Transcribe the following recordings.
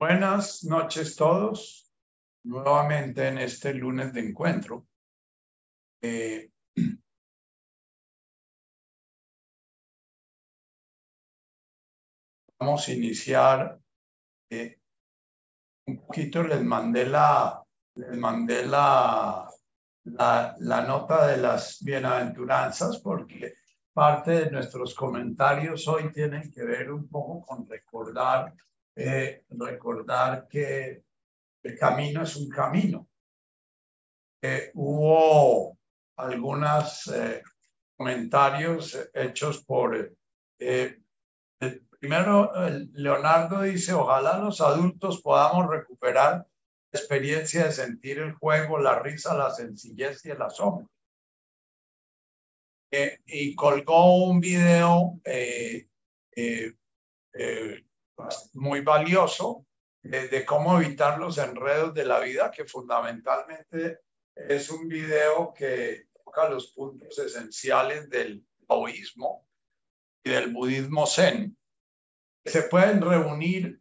Buenas noches todos, nuevamente en este lunes de encuentro. Eh, vamos a iniciar. Eh, un poquito les mandé la, les mandé la, la, la nota de las bienaventuranzas porque parte de nuestros comentarios hoy tienen que ver un poco con recordar eh, recordar que el camino es un camino. Eh, hubo algunos eh, comentarios hechos por... primero, Leonardo dice, ojalá los adultos podamos recuperar la experiencia de sentir el juego, la risa, la sencillez y el asombro. y colgó un video muy valioso de, cómo evitar los enredos de la vida, que fundamentalmente es un video que toca los puntos esenciales del taoísmo y del budismo zen. Se pueden reunir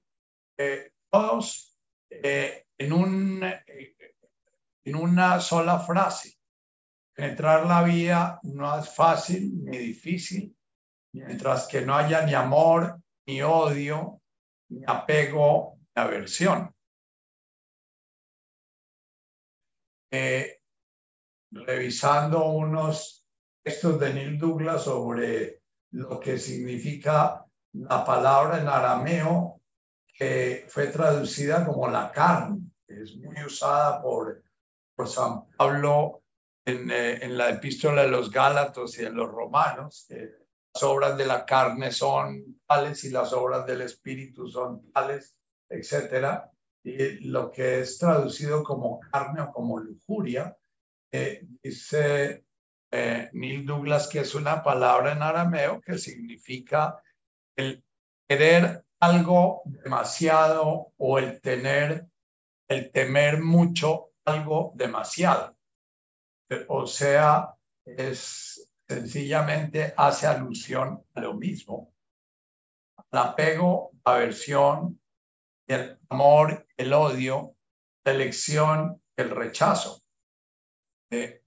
eh, todos eh, en, un, en una sola frase. Entrar la vida no es fácil ni difícil, mientras que no haya ni amor, ni odio, apego, ni aversión. Eh, revisando unos textos de Neil Douglas sobre lo que significa la palabra en arameo que fue traducida como la carne, es muy usada por, por San Pablo en, eh, en, la epístola de los Gálatas y en los Romanos, obras de la carne son tales y las obras del espíritu son tales, etcétera. Y lo que es traducido como carne o como lujuria, eh, dice eh, Neil Douglas que es una palabra en arameo que significa el querer algo demasiado o el tener, el temer mucho algo demasiado. O sea, es sencillamente hace alusión a lo mismo. El apego, la aversión, el amor, el odio, la elección, el rechazo. Eh,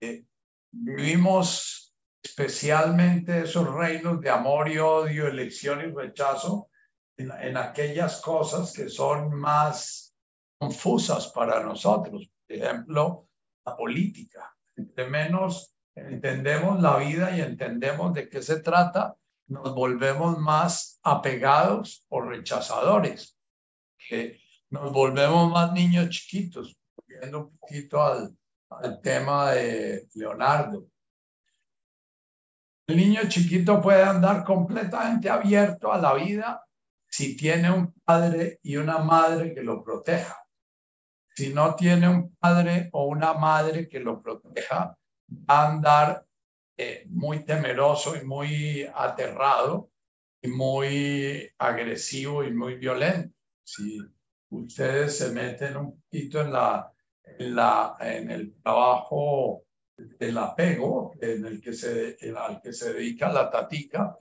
eh, vivimos especialmente esos reinos de amor y odio, elección y rechazo en, aquellas cosas que son más confusas para nosotros. Por ejemplo, la política. Entre menos entendemos la vida y entendemos de qué se trata, nos volvemos más apegados o rechazadores, que nos volvemos más niños chiquitos, volviendo un poquito al, al tema de Leonardo. El niño chiquito puede andar completamente abierto a la vida si tiene un padre y una madre que lo proteja. Si no tiene un padre o una madre que lo proteja, va a andar eh, muy temeroso y muy aterrado y muy agresivo y muy violento. Si ustedes se meten un poquito en, la, en, la, en el trabajo del apego en el que se, al que se dedica la tatica,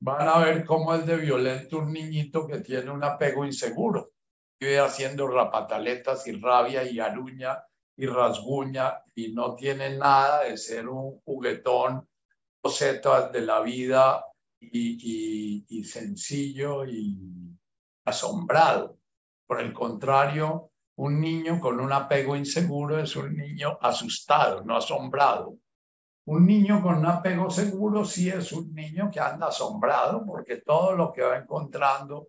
van a ver cómo es de violento un niñito que tiene un apego inseguro. Vive haciendo rapataletas y rabia y aruña y rasguña y no tiene nada de ser un juguetón bocetas de la vida y, y, sencillo y asombrado. Por el contrario, un niño con un apego inseguro es un niño asustado, no asombrado. Un niño con un apego seguro sí es un niño que anda asombrado porque todo lo que va encontrando,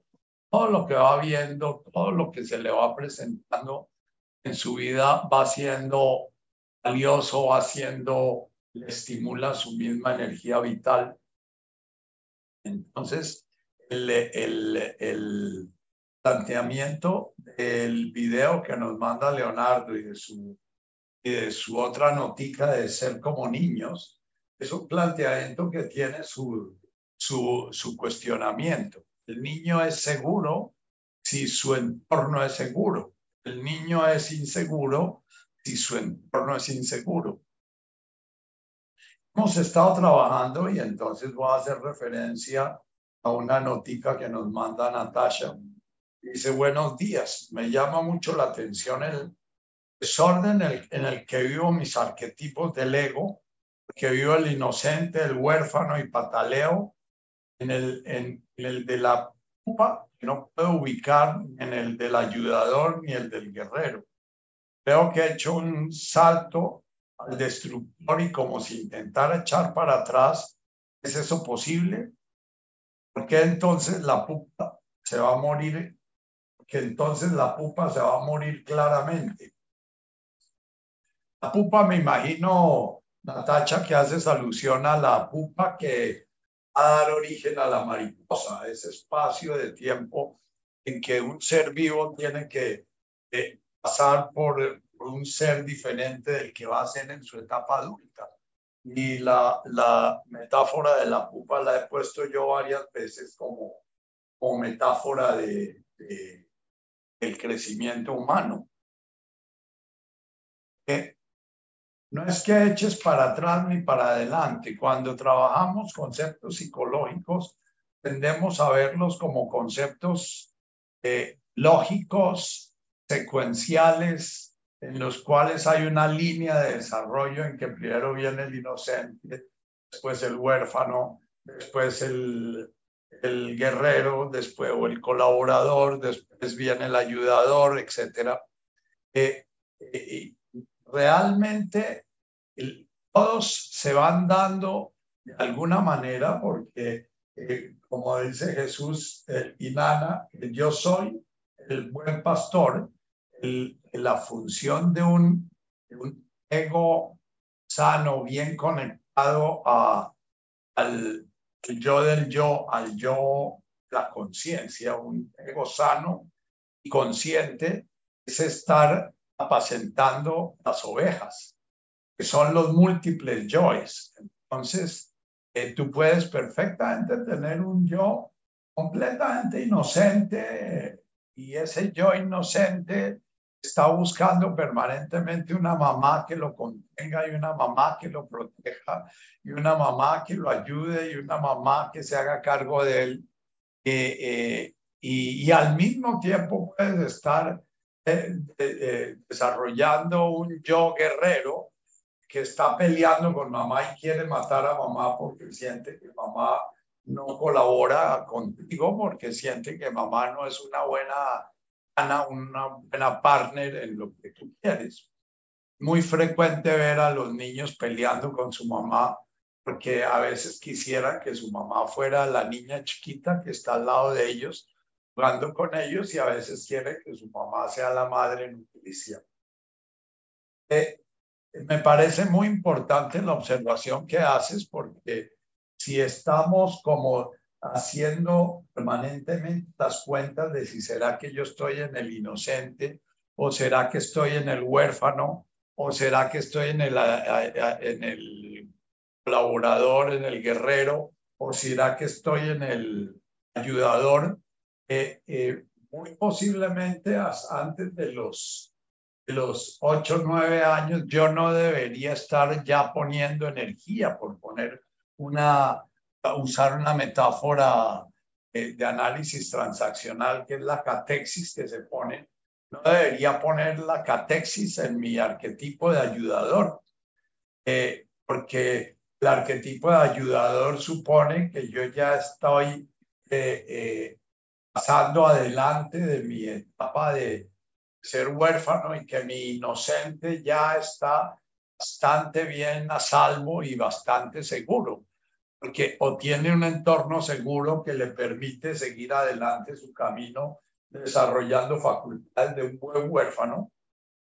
todo lo que va viendo, todo lo que se le va presentando en su vida va siendo valioso, va siendo, le estimula su misma energía vital. Entonces, el, el, el planteamiento del video que nos manda Leonardo y de su, y de su otra notica de ser como niños, es un planteamiento que tiene su, su, su cuestionamiento. El niño es seguro si su entorno es seguro el niño es inseguro si su entorno es inseguro. Hemos estado trabajando y entonces voy a hacer referencia a una notica que nos manda Natasha dice, buenos días, me llama mucho la atención el desorden en el, que vivo mis arquetipos del ego, que vivo el inocente, el huérfano y pataleo, en, el de la que no puedo ubicar en el del ayudador ni el del guerrero. Veo que he hecho un salto al destructor y como si intentara echar para atrás, ¿es eso posible? Porque entonces la pupa se va a morir, que entonces la pupa se va a morir claramente. La pupa me imagino, Natacha, que haces alusión a la pupa que a dar origen a la mariposa, ese espacio de tiempo en que un ser vivo tiene que eh, pasar por un ser diferente del que va a ser en su etapa adulta. Y la, la metáfora de la pupa la he puesto yo varias veces como, como metáfora de, de el crecimiento humano. No es que eches para atrás ni para adelante. Cuando trabajamos conceptos psicológicos, tendemos a verlos como conceptos eh, lógicos, secuenciales, en los cuales hay una línea de desarrollo en que primero viene el inocente, después el huérfano, después el, guerrero, después o el colaborador, después viene el ayudador, etc. Eh, eh, realmente todos se van dando de alguna manera porque, eh, como dice Jesús y Nana, yo soy el buen pastor, la función de un, un, ego sano, bien conectado a, al yo del yo, al yo, la conciencia, un ego sano y consciente, es estar apacentando las ovejas, que son los múltiples yoes. Entonces, eh, tú puedes perfectamente tener un yo completamente inocente y ese yo inocente está buscando permanentemente una mamá que lo contenga y una mamá que lo proteja y una mamá que lo ayude y una mamá que se haga cargo de él. Eh, eh, y, al mismo tiempo puedes estar eh, desarrollando un yo guerrero que está peleando con mamá y quiere matar a mamá porque siente que mamá no colabora contigo, porque siente que mamá no es una buena una buena partner en lo que tú quieres. Muy frecuente ver a los niños peleando con su mamá porque a veces quisiera que su mamá fuera la niña chiquita que está al lado de ellos, jugando con ellos y a veces quiere que su mamá sea la madre nutricia. Eh, me parece muy importante la observación que haces porque si estamos como haciendo permanentemente las cuentas de si será que yo estoy en el inocente o será que estoy en el huérfano o será que estoy en el, en el colaborador, en el guerrero o será que estoy en el ayudador. Eh, eh, muy posiblemente antes de los, de los 8 o 9 años yo no debería estar ya poniendo energía por poner una usar una metáfora eh, de, análisis transaccional, que es la catexis que se pone, no debería poner la catexis en mi arquetipo de ayudador, eh, porque el arquetipo de ayudador supone que yo ya estoy eh, pasando adelante de mi etapa de ser huérfano y que mi inocente ya está bastante bien a salvo y bastante seguro porque o tiene un entorno seguro que le permite seguir adelante su camino desarrollando facultades de un buen huérfano.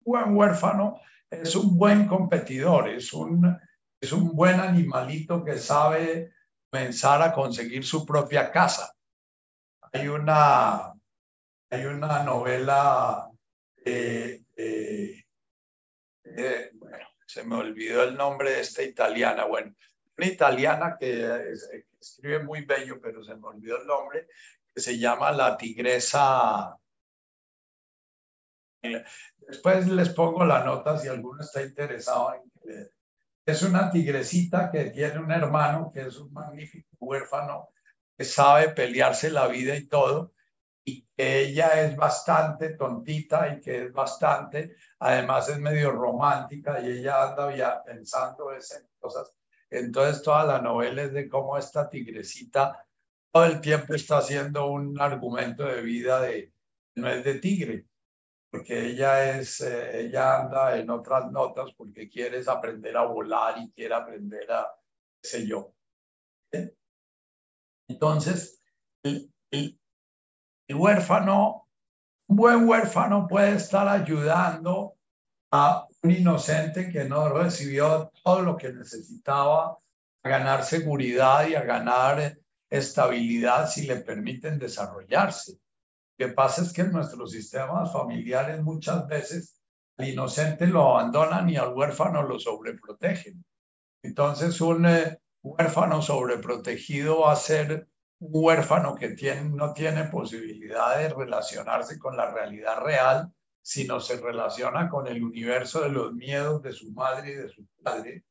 Buen huérfano es un buen competidor, es un, es un buen animalito que sabe comenzar a conseguir su propia casa. Hay una, hay una novela, eh, eh, eh, bueno, se me olvidó el nombre de esta italiana, bueno, italiana que, escribe muy bello, pero se me olvidó el nombre, que se llama La Tigresa. Después les pongo la nota si alguno está interesado en es una tigresita que tiene un hermano que es un magnífico huérfano sabe pelearse la vida y todo, y que ella es bastante tontita y que es bastante, además es medio romántica y ella anda ya pensando en cosas. Entonces toda la novela es de cómo esta tigrecita todo el tiempo está haciendo un argumento de vida de no es de tigre, porque ella es, eh, ella anda en otras notas porque quiere aprender a volar y quiere aprender a, qué sé yo. Entonces, el, huérfano, un buen huérfano puede estar ayudando a un inocente que no recibió todo lo que necesitaba a ganar seguridad y a ganar estabilidad si le permiten desarrollarse. Lo que pasa es que en nuestros sistemas familiares muchas veces al inocente lo abandonan y al huérfano lo sobreprotegen. Entonces un eh, huérfano sobreprotegido va a ser un huérfano que tiene, no tiene posibilidad de relacionarse con la realidad real, sino se relaciona con el universo de los miedos de su madre y de su padre.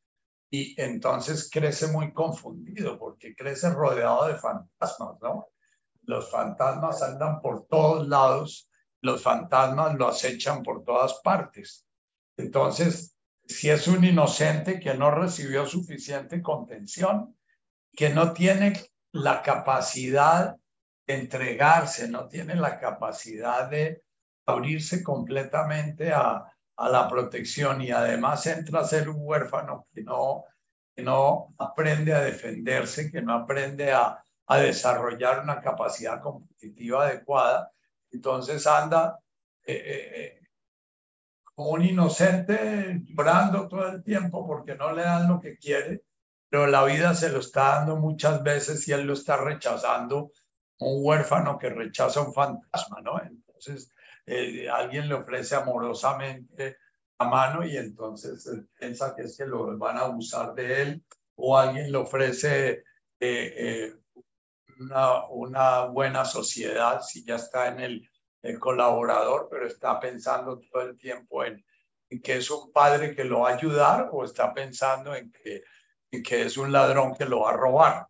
Y entonces crece muy confundido porque crece rodeado de fantasmas, ¿no? los fantasmas andan por todos lados, los fantasmas lo acechan por todas partes. Entonces, si es un inocente que no recibió suficiente contención, que no tiene la capacidad de entregarse, no tiene la capacidad de abrirse completamente a, a la protección y además entra a ser un huérfano que no, que no aprende a defenderse, que no aprende a, a desarrollar una capacidad competitiva adecuada. Entonces anda eh, eh, eh, como un inocente llorando todo el tiempo porque no le dan lo que quiere, pero la vida se lo está dando muchas veces y él lo está rechazando, un huérfano que rechaza un fantasma, ¿no? Entonces alguien le ofrece amorosamente la mano y entonces él piensa que es que lo van a abusar de él o alguien le ofrece eh, una, una buena sociedad si ya está en el, colaborador, pero está pensando todo el tiempo en, que es un padre que lo va a ayudar o está pensando en que, en que es un ladrón que lo va a robar.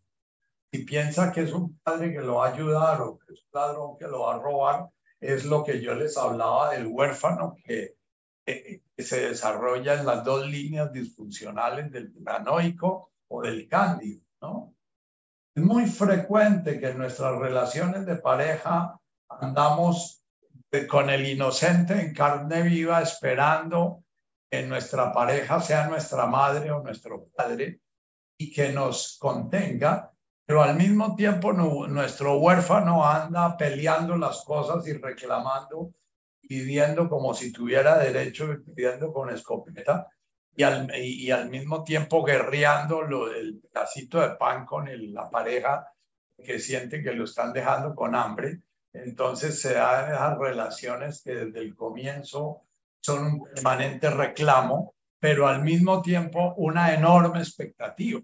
Si piensa que es un padre que lo va a ayudar o que es un ladrón que lo va a robar, es lo que yo les hablaba del huérfano que, que, se desarrolla en las dos líneas disfuncionales del paranoico o del cándido, ¿no? Es muy frecuente que en nuestras relaciones de pareja andamos con el inocente en carne viva esperando que nuestra pareja sea nuestra madre o nuestro padre y que nos contenga, pero al mismo tiempo nuestro huérfano anda peleando las cosas y reclamando, pidiendo como si tuviera derecho, pidiendo con escopeta, y al, y al mismo tiempo guerreando lo, el pedacito de pan con la pareja que siente que lo están dejando con hambre. Entonces se dan esas relaciones que desde el comienzo son un permanente reclamo, pero al mismo tiempo una enorme expectativa.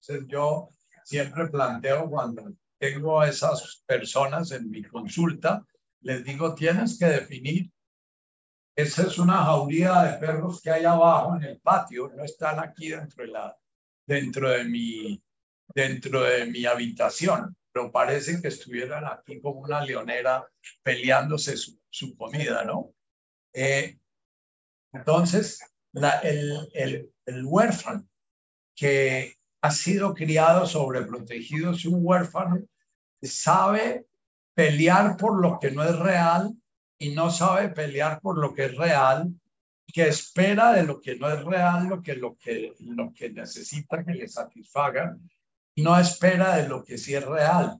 Entonces yo siempre planteo cuando tengo a esas personas en mi consulta, les digo, tienes que definir esa es una jauría de perros que hay abajo en el patio, no están aquí dentro de, dentro de, mi, dentro de mi habitación, pero parecen que estuvieran aquí como una leonera peleándose su, su comida, ¿no? Eh, entonces, la, el, el, el huérfano que ha sido criado sobreprotegido es un huérfano sabe pelear por lo que no es real y no sabe pelear por lo que es real, que espera de lo que no es real, lo que, lo que, lo que necesita que le satisfaga, no espera de lo que sí es real.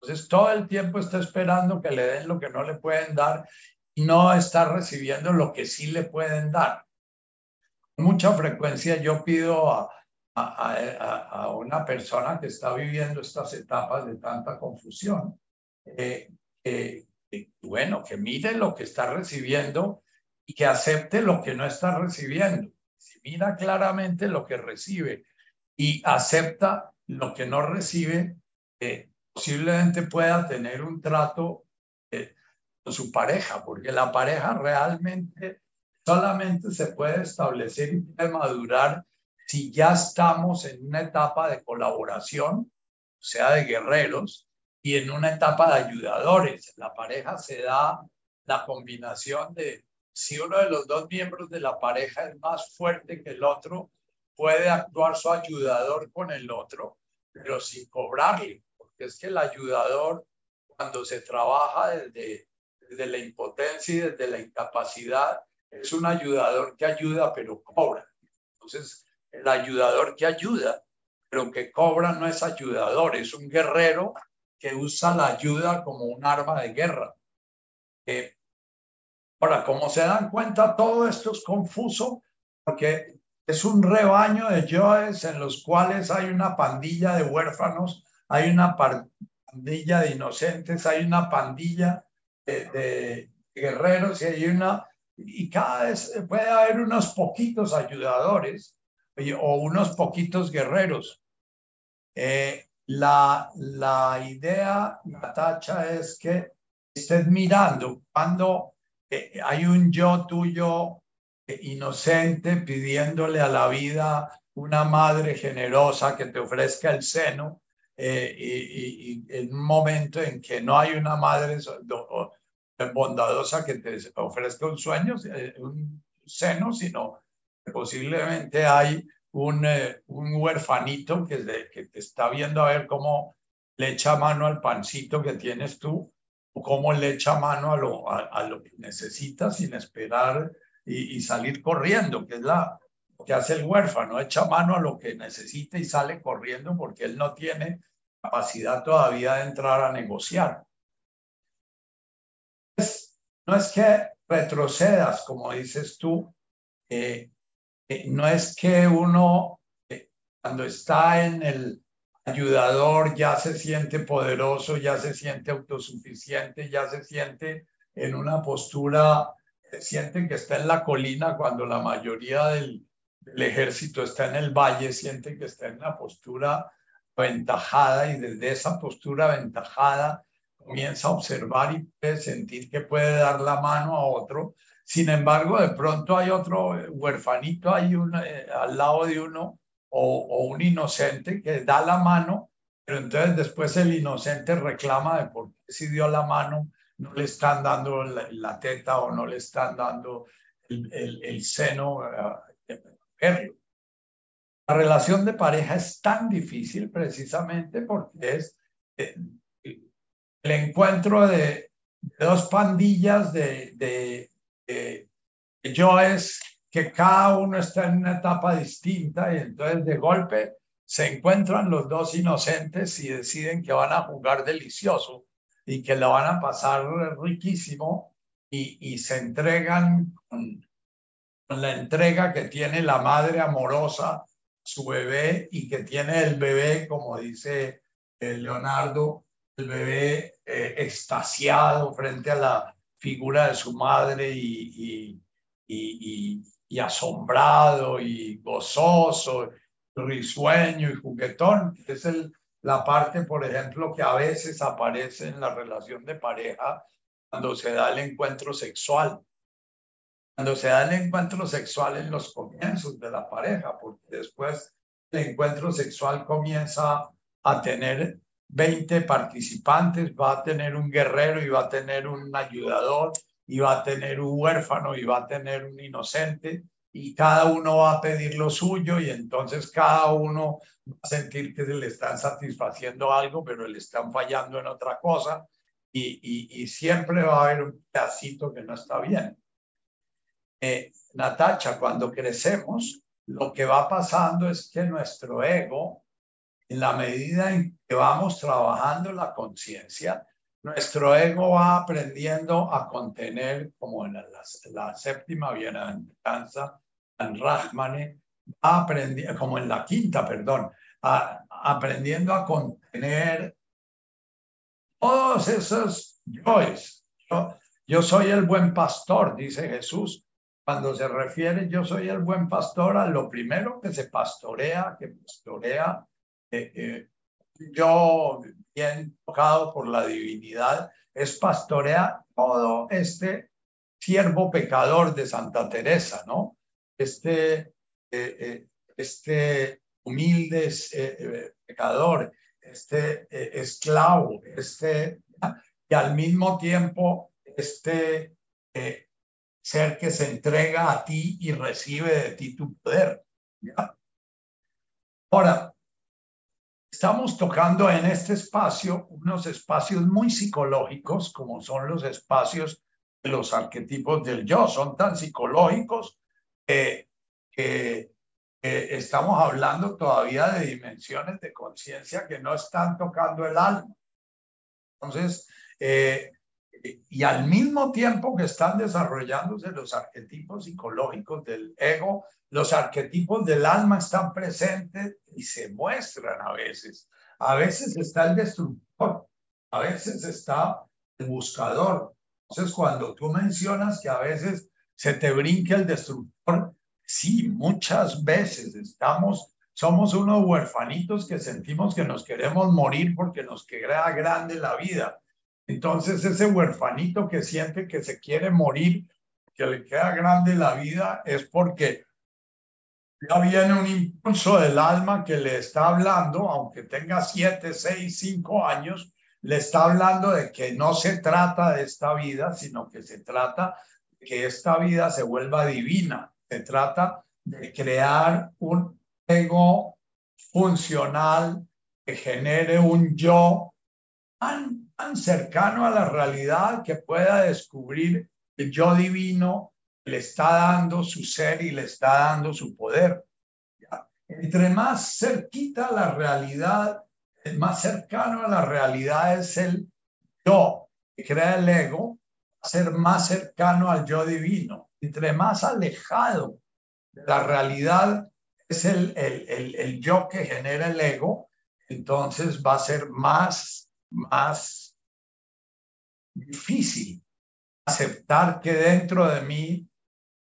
Entonces, todo el tiempo está esperando que le den lo que no le pueden dar y no está recibiendo lo que sí le pueden dar. Mucha frecuencia yo pido a, a, a, una persona que está viviendo estas etapas de tanta confusión eh, bueno, que mire lo que está recibiendo y que acepte lo que no está recibiendo. Si mira claramente lo que recibe y acepta lo que no recibe, eh, posiblemente pueda tener un trato eh, con su pareja, porque la pareja realmente solamente se puede establecer y puede madurar si ya estamos en una etapa de colaboración, o sea, de guerreros, y en una etapa de ayudadores. La pareja se da la combinación de si uno de los dos miembros de la pareja es más fuerte que el otro, puede actuar su ayudador con el otro, pero sin cobrarle, porque es que el ayudador, cuando se trabaja desde, desde la impotencia y desde la incapacidad, es un ayudador que ayuda, pero cobra. Entonces, el ayudador que ayuda, pero que cobra no es ayudador, es un guerrero que usa la ayuda como un arma de guerra. Eh, ahora, como se dan cuenta, todo esto es confuso porque es un rebaño de yoes en los cuales hay una pandilla de huérfanos, hay una pandilla de inocentes, hay una pandilla de, guerreros y hay una y cada vez puede haber unos poquitos ayudadores o unos poquitos guerreros. Eh, la, la idea, Natacha, es que estés mirando cuando eh, hay un yo tuyo inocente pidiéndole a la vida una madre generosa que te ofrezca el seno eh, y, en un momento en que no hay una madre bondadosa que te ofrezca un sueño, eh, un seno, sino posiblemente hay un, eh, un huerfanito que, que te está viendo a ver cómo le echa mano al pancito que tienes tú o cómo le echa mano a lo, a lo que necesitas sin esperar y, salir corriendo, que es la que hace el huérfano, echa mano a lo que necesita y sale corriendo porque él no tiene capacidad todavía de entrar a negociar. no es que retrocedas, como dices tú, eh, eh, no es que uno eh, cuando está en el ayudador ya se siente poderoso, ya se siente autosuficiente, ya se siente en una postura sienten que está en la colina cuando la mayoría del, ejército está en el valle, sienten que está en una postura aventajada y desde esa postura aventajada comienza a observar y puede sentir que puede dar la mano a otro. Sin embargo, de pronto hay otro huerfanito ahí eh, al lado de uno o, o, un inocente que da la mano, pero entonces después el inocente reclama de por qué si dio la mano no le están dando la, teta o no le están dando el, el, seno eh, La relación de pareja es tan difícil precisamente porque es eh, el encuentro de, dos pandillas de, de, de, yoes que cada uno está en una etapa distinta y entonces de golpe se encuentran los dos inocentes y deciden que van a jugar delicioso y que lo van a pasar riquísimo y, y se entregan con, la entrega que tiene la madre amorosa su bebé y que tiene el bebé, como dice eh, Leonardo, el bebé eh, extasiado frente a la figura de su madre y, y, y, asombrado y gozoso, risueño y juguetón, es el, la parte, por ejemplo, que a veces aparece en la relación de pareja cuando se da el encuentro sexual. Cuando se da el encuentro sexual en los comienzos de la pareja, porque después el encuentro sexual comienza a tener 20 participantes, va a tener un guerrero y va a tener un ayudador y va a tener un huérfano y va a tener un inocente y cada uno va a pedir lo suyo y entonces cada uno va a sentir que se le están satisfaciendo algo, pero le están fallando en otra cosa y, y, siempre va a haber un pedacito que no está bien. Eh, Natacha, cuando crecemos, lo que va pasando es que nuestro ego, en la medida en que vamos trabajando la conciencia, nuestro ego va aprendiendo a contener, como en la, la séptima bienaventuranza, en Rahmane, va como en la quinta, perdón, aprendiendo a contener todos esos yoes. Yo, yo soy el buen pastor, dice Jesús. Cuando se refiere yo soy el buen pastor, a lo primero que se pastorea, que pastorea eh, eh, yo bien tocado por la divinidad, es pastorear todo este siervo pecador de Santa Teresa, ¿no? Este, eh, eh, este humilde eh, pecador, este esclavo, este, y al mismo tiempo este ser que se entrega a ti y recibe de ti tu poder. Ahora, estamos tocando en este espacio unos espacios muy psicológicos, como son los espacios de los arquetipos del yo. Son tan psicológicos que estamos hablando todavía de dimensiones de conciencia que no están tocando el alma. Entonces, eh, y al mismo tiempo que están desarrollándose los arquetipos psicológicos del ego, los arquetipos del alma están presentes y se muestran a veces. A veces está el destructor, a veces está el buscador. Entonces, cuando tú mencionas que a veces se te brinca el destructor, sí, muchas veces estamos, somos unos huerfanitos que sentimos que nos queremos morir porque nos queda grande la vida. Entonces ese huerfanito que siente que se quiere morir, que le queda grande la vida, es porque ya viene un impulso del alma que le está hablando, aunque tenga siete, seis, cinco años, le está hablando de que no se trata de esta vida, sino que se trata que esta vida se vuelva divina. Se trata de crear un ego funcional que genere un yo tan cercano a la realidad que pueda descubrir el yo divino le está dando su ser y le está dando su poder. Entre más cerquita la realidad, más cercano a la realidad es el yo que crea el ego, ser más cercano al yo divino. Entre más alejado de la realidad es el, el, el, el yo que genera el ego, entonces va a ser más, más difícil aceptar que dentro de mí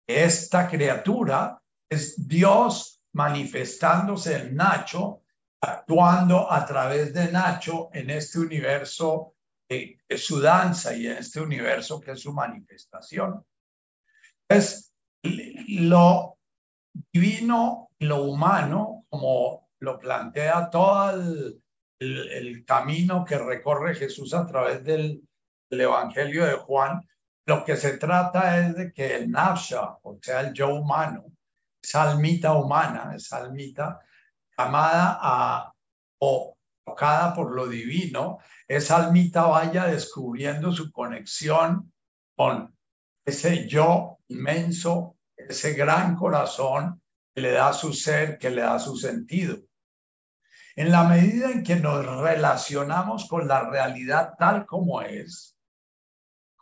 esta criatura es Dios manifestándose en Nacho, actuando a través de Nacho en este universo es su danza y en este universo que es su manifestación. Es lo divino lo humano, como lo plantea todo el, camino que recorre Jesús a través del, el Evangelio de Juan, lo que se trata es de que el nafsha, o sea, el yo humano, esa almita humana, esa almita llamada a o tocada por lo divino, esa almita vaya descubriendo su conexión con ese yo inmenso, ese gran corazón que le da su ser, que le da su sentido. En la medida en que nos relacionamos con la realidad tal como es,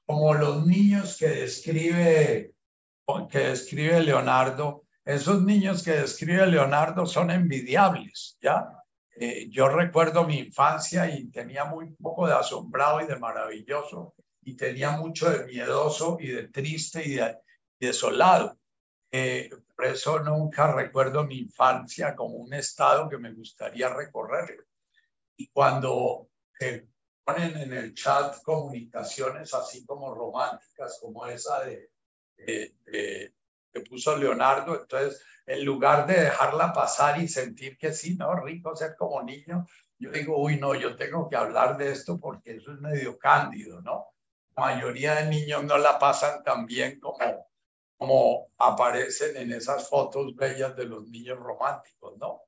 como los niños que describe, que describe Leonardo, esos niños que describe Leonardo son envidiables, ¿ya? Eh, yo recuerdo mi infancia y tenía muy poco de asombrado y de maravilloso, y tenía mucho de miedoso y de triste y de, desolado. Eh, por eso nunca recuerdo mi infancia como un estado que me gustaría recorrer. Y cuando eh, ponen en el chat comunicaciones así como románticas, como esa de, puso Leonardo. Entonces, en lugar de dejarla pasar y sentir que sí, no, rico ser como niño, yo digo, uy, no, yo tengo que hablar de esto porque eso es medio cándido, ¿no? La mayoría de niños no la pasan tan bien como, como aparecen en esas fotos bellas de los niños románticos, ¿no?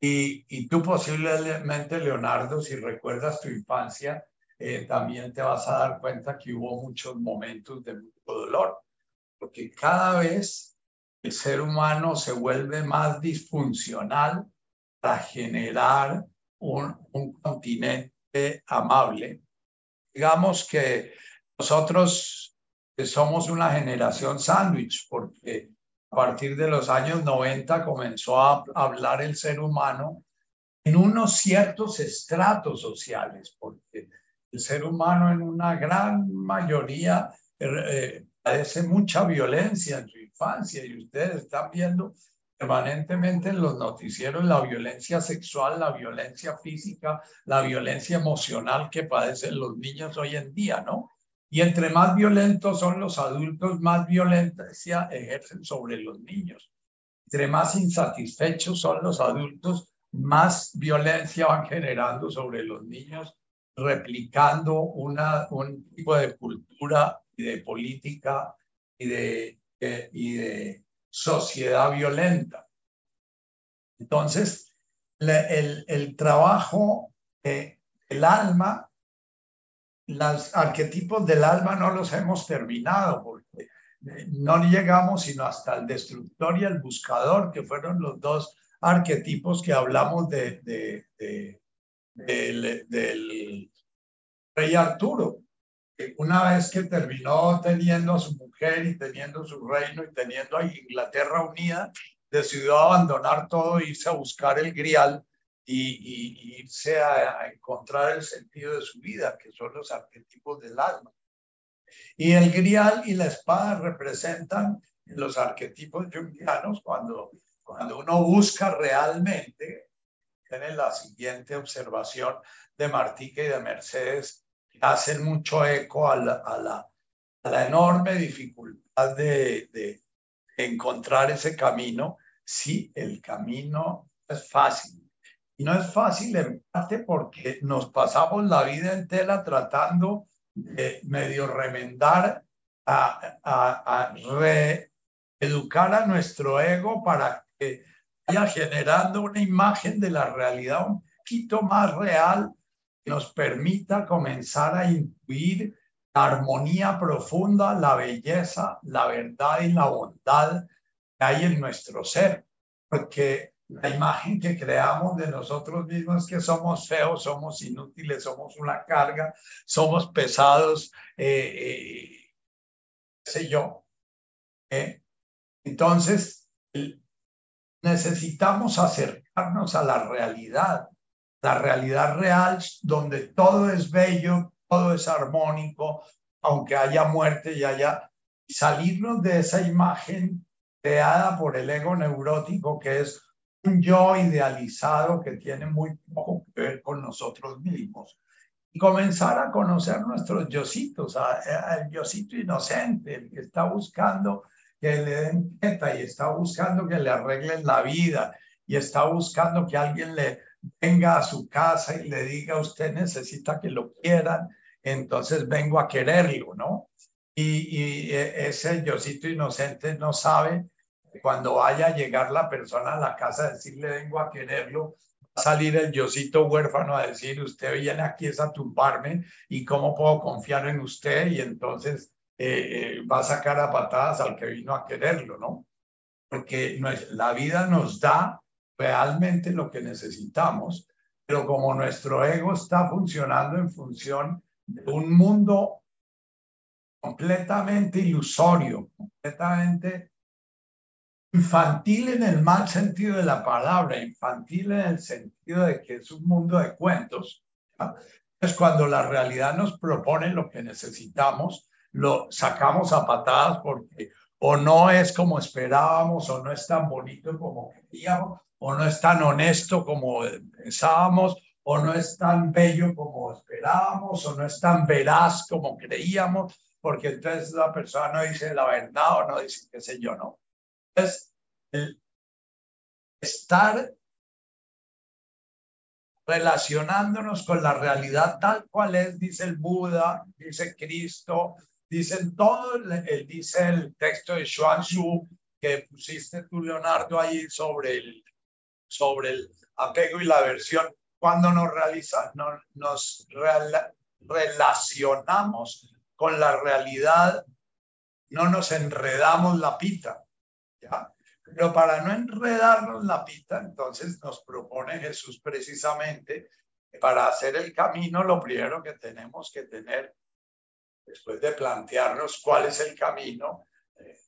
Y, y tú posiblemente, Leonardo, si recuerdas tu infancia, eh, también te vas a dar cuenta que hubo muchos momentos de mucho dolor, porque cada vez el ser humano se vuelve más disfuncional para generar un, un continente amable. Digamos que nosotros somos una generación sándwich, porque a partir de los años 90 comenzó a hablar el ser humano en unos ciertos estratos sociales, porque el ser humano en una gran mayoría eh, padece mucha violencia en su infancia y ustedes están viendo permanentemente en los noticieros la violencia sexual, la violencia física, la violencia emocional que padecen los niños hoy en día, ¿no? Y entre más violentos son los adultos, más violencia ejercen sobre los niños. Entre más insatisfechos son los adultos, más violencia van generando sobre los niños, replicando una, un tipo de cultura y de política y de, y de sociedad violenta. Entonces, el, el trabajo del alma, los arquetipos del alma no los hemos terminado porque no llegamos sino hasta el destructor y el buscador, que fueron los dos arquetipos que hablamos de, de, del, rey Arturo. Una vez que terminó teniendo a su mujer y teniendo su reino y teniendo a Inglaterra unida, decidió abandonar todo e irse a buscar el grial y, irse a, encontrar el sentido de su vida, que son los arquetipos del alma. Y el grial y la espada representan los arquetipos jungianos cuando cuando uno busca realmente, tiene la siguiente observación de Martica y de Mercedes, hacen mucho eco a la, a la, a la enorme dificultad de, de, encontrar ese camino. Sí, el camino es fácil. Y no es fácil en parte porque nos pasamos la vida entera tratando de medio remendar, a, a, a reeducar a nuestro ego para que vaya generando una imagen de la realidad un poquito más real nos permita comenzar a intuir la armonía profunda, la belleza, la verdad y la bondad que hay en nuestro ser. Porque la imagen que creamos de nosotros mismos es que somos feos, somos inútiles, somos una carga, somos pesados, eh, eh, sé yo. ¿eh? Entonces, necesitamos acercarnos a la realidad, la realidad real donde todo es bello, todo es armónico, aunque haya muerte y haya salirnos de esa imagen creada por el ego neurótico que es un yo idealizado que tiene muy poco que ver con nosotros mismos y comenzar a conocer nuestros yositos, el yosito inocente, el que está buscando que le den teta y está buscando que le arreglen la vida y está buscando que alguien le venga a su casa y le diga usted necesita que lo quieran, entonces vengo a quererlo, ¿no? Y, y ese yosito inocente no sabe cuando vaya a llegar la persona a la casa a decirle vengo a quererlo, va a salir el yosito huérfano a decir usted viene aquí es a tumbarme y cómo puedo confiar en usted y entonces eh, va a sacar a patadas al que vino a quererlo, ¿no? Porque la vida nos da realmente lo que necesitamos, pero como nuestro ego está funcionando en función de un mundo completamente ilusorio, completamente infantil en el mal sentido de la palabra, infantil en el sentido de que es un mundo de cuentos, es cuando la realidad nos propone lo que necesitamos, lo sacamos a patadas porque o no es como esperábamos, o no es tan bonito como queríamos, o no es tan honesto como pensábamos, o no es tan bello como esperábamos, o no es tan veraz como creíamos, porque entonces la persona no dice la verdad o no dice qué sé yo, ¿no? Entonces, el estar relacionándonos con la realidad tal cual es, dice el Buda, dice Cristo, Dicen todo, el, dice el texto de Xuan Xu que pusiste tú, Leonardo, ahí sobre el, sobre el apego y la aversión. Cuando nos, realiza, nos relacionamos con la realidad, no nos enredamos la pita. Pero para no enredarnos la pita, entonces nos propone Jesús precisamente para hacer el camino, lo primero que tenemos que tener después de plantearnos cuál es el camino, eh,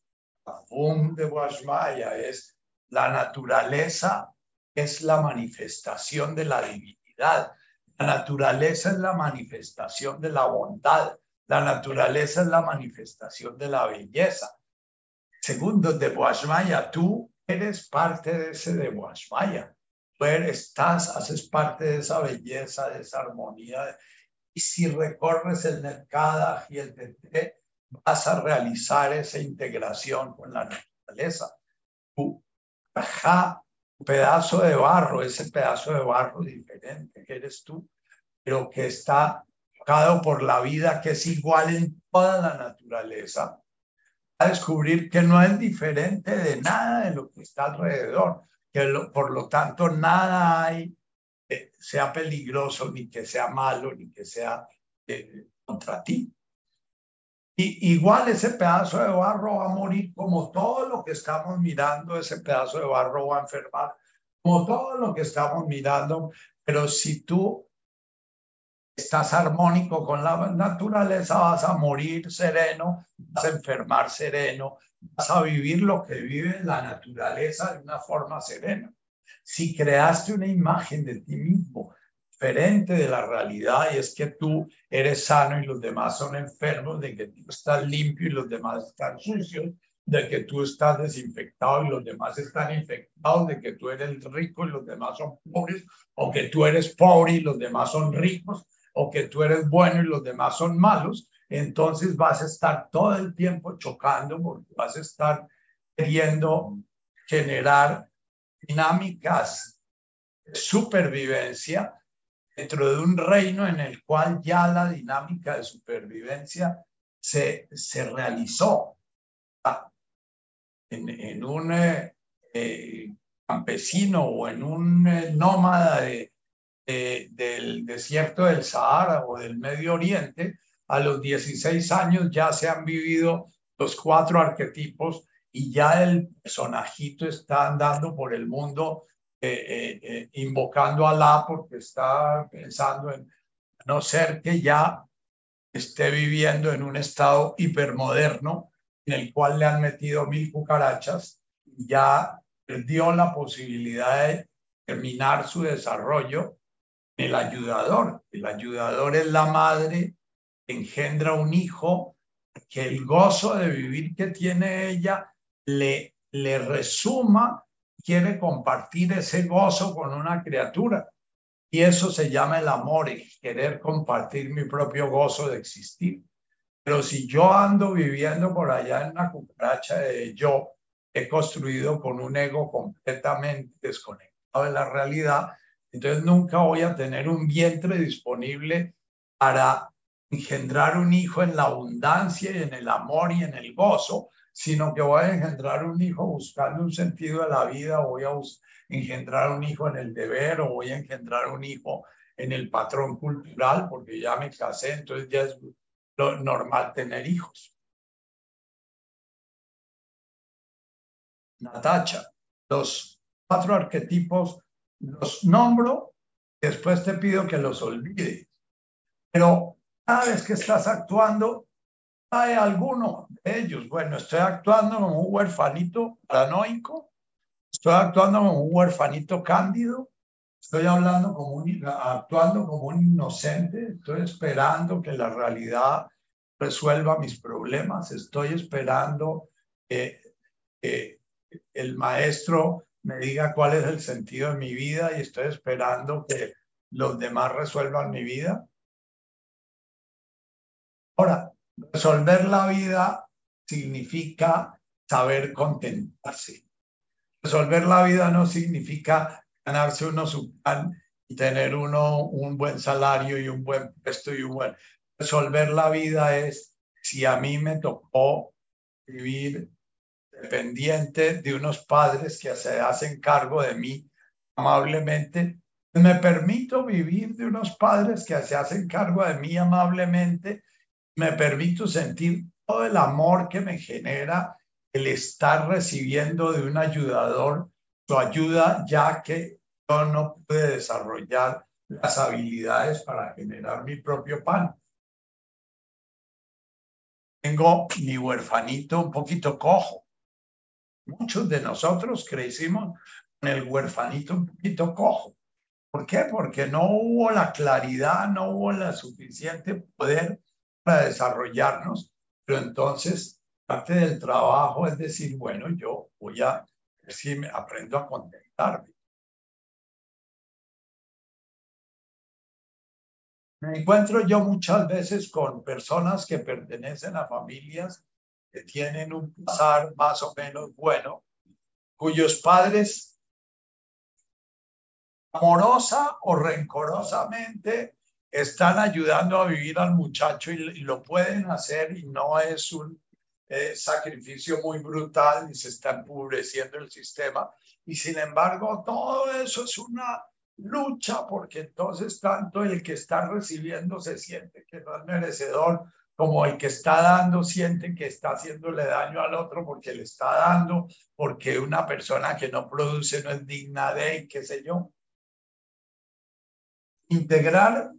de Guasmaya es la naturaleza es la manifestación de la divinidad. La naturaleza es la manifestación de la bondad. La naturaleza es la manifestación de la belleza. Segundo, de Guasmaya, tú eres parte de ese de Guasmaya. Tú estás, haces parte de esa belleza, de esa armonía, y si recorres el mercado y el TT, vas a realizar esa integración con la naturaleza. Tu pedazo de barro, ese pedazo de barro diferente que eres tú, pero que está tocado por la vida, que es igual en toda la naturaleza, a descubrir que no es diferente de nada de lo que está alrededor, que por lo tanto nada hay que sea peligroso, ni que sea malo, ni que sea eh, contra ti. Y igual ese pedazo de barro va a morir como todo lo que estamos mirando, ese pedazo de barro va a enfermar, como todo lo que estamos mirando, pero si tú estás armónico con la naturaleza, vas a morir sereno, vas a enfermar sereno, vas a vivir lo que vive la naturaleza de una forma serena. Si creaste una imagen de ti mismo diferente de la realidad y es que tú eres sano y los demás son enfermos, de que tú estás limpio y los demás están sucios, de que tú estás desinfectado y los demás están infectados, de que tú eres rico y los demás son pobres, o que tú eres pobre y los demás son ricos, o que tú eres bueno y los demás son malos, entonces vas a estar todo el tiempo chocando porque vas a estar queriendo generar dinámicas de supervivencia dentro de un reino en el cual ya la dinámica de supervivencia se, se realizó. Ah, en, un eh, eh, campesino o en un eh, nómada del desierto del Sahara o del Medio Oriente, a los 16 años ya se han vivido los cuatro arquetipos y ya el personajito está andando por el mundo eh, eh, eh, invocando a Alá porque está pensando en no ser que ya esté viviendo en un estado hipermoderno en el cual le han metido mil cucarachas y ya perdió la posibilidad de terminar su desarrollo el ayudador. El ayudador es la madre engendra un hijo que el gozo de vivir que tiene ella le, le resuma quiere compartir ese gozo con una criatura. Y eso se llama el amor y querer compartir mi propio gozo de existir. Pero si yo ando viviendo por allá en una cucaracha de yo, he construido con un ego completamente desconectado de la realidad, entonces nunca voy a tener un vientre disponible para engendrar un hijo en la abundancia y en el amor y en el gozo, sino que voy a engendrar un hijo buscando un sentido de la vida, voy a engendrar un hijo en el deber o voy a engendrar un hijo en el patrón cultural, porque ya me casé, entonces ya es normal tener hijos. Natacha, los cuatro arquetipos los nombro, después te pido que los olvides. Pero cada vez que estás actuando, hay alguno de ellos. Bueno, estoy actuando como un huerfanito paranoico, estoy actuando como un huerfanito cándido, estoy hablando como un, actuando como un inocente, estoy esperando que la realidad resuelva mis problemas, estoy esperando que, el maestro me diga cuál es el sentido de mi vida y estoy esperando que los demás resuelvan mi vida. Ahora, Resolver la vida significa saber contentarse. Resolver la vida no significa ganarse uno su pan y tener uno un buen salario y un buen puesto y un buen... Resolver la vida es si a mí me tocó vivir dependiente de unos padres que se hacen cargo de mí amablemente, me permito vivir de unos padres que se hacen cargo de mí amablemente me permito sentir todo el amor que me genera el estar recibiendo de un ayudador su ayuda, ya que yo no pude desarrollar las habilidades para generar mi propio pan. Tengo mi huerfanito un poquito cojo. Muchos de nosotros crecimos con el huerfanito un poquito cojo. ¿Por qué? Porque no hubo la claridad, no hubo la suficiente poder para desarrollarnos, pero entonces parte del trabajo es decir, bueno, yo voy a ver si me aprendo a contentarme. Me encuentro yo muchas veces con personas que pertenecen a familias que tienen un pasar más o menos bueno, cuyos padres amorosa o rencorosamente están ayudando a vivir al muchacho y, lo pueden hacer y no es un eh, sacrificio muy brutal y se está empobreciendo el sistema. Y sin embargo, todo eso es una lucha porque entonces tanto el que está recibiendo se siente que no es merecedor como el que está dando siente que está haciéndole daño al otro porque le está dando, porque una persona que no produce no es digna de, qué sé yo. Integrar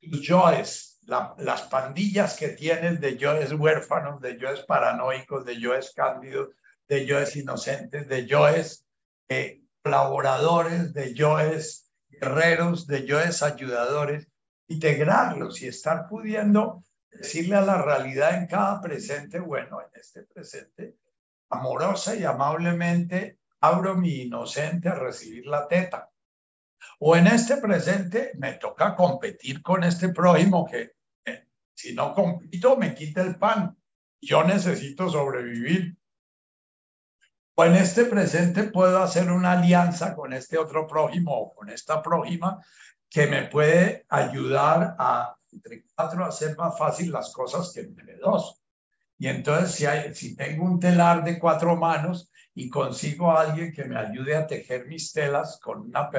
yoes, las pandillas que tienes de yoes huérfanos, de yoes paranoicos, de yoes cándidos, de yoes inocentes, de yoes eh, colaboradores, de yoes guerreros, de yoes ayudadores, integrarlos y estar pudiendo decirle a la realidad en cada presente, bueno, en este presente, amorosa y amablemente abro mi inocente a recibir la teta. O en este presente me toca competir con este prójimo que eh, si no compito me quita el pan. Yo necesito sobrevivir. O en este presente puedo hacer una alianza con este otro prójimo o con esta prójima que me puede ayudar a entre cuatro hacer más fácil las cosas que entre dos. Y entonces si, hay, si tengo un telar de cuatro manos y consigo a alguien que me ayude a tejer mis telas con una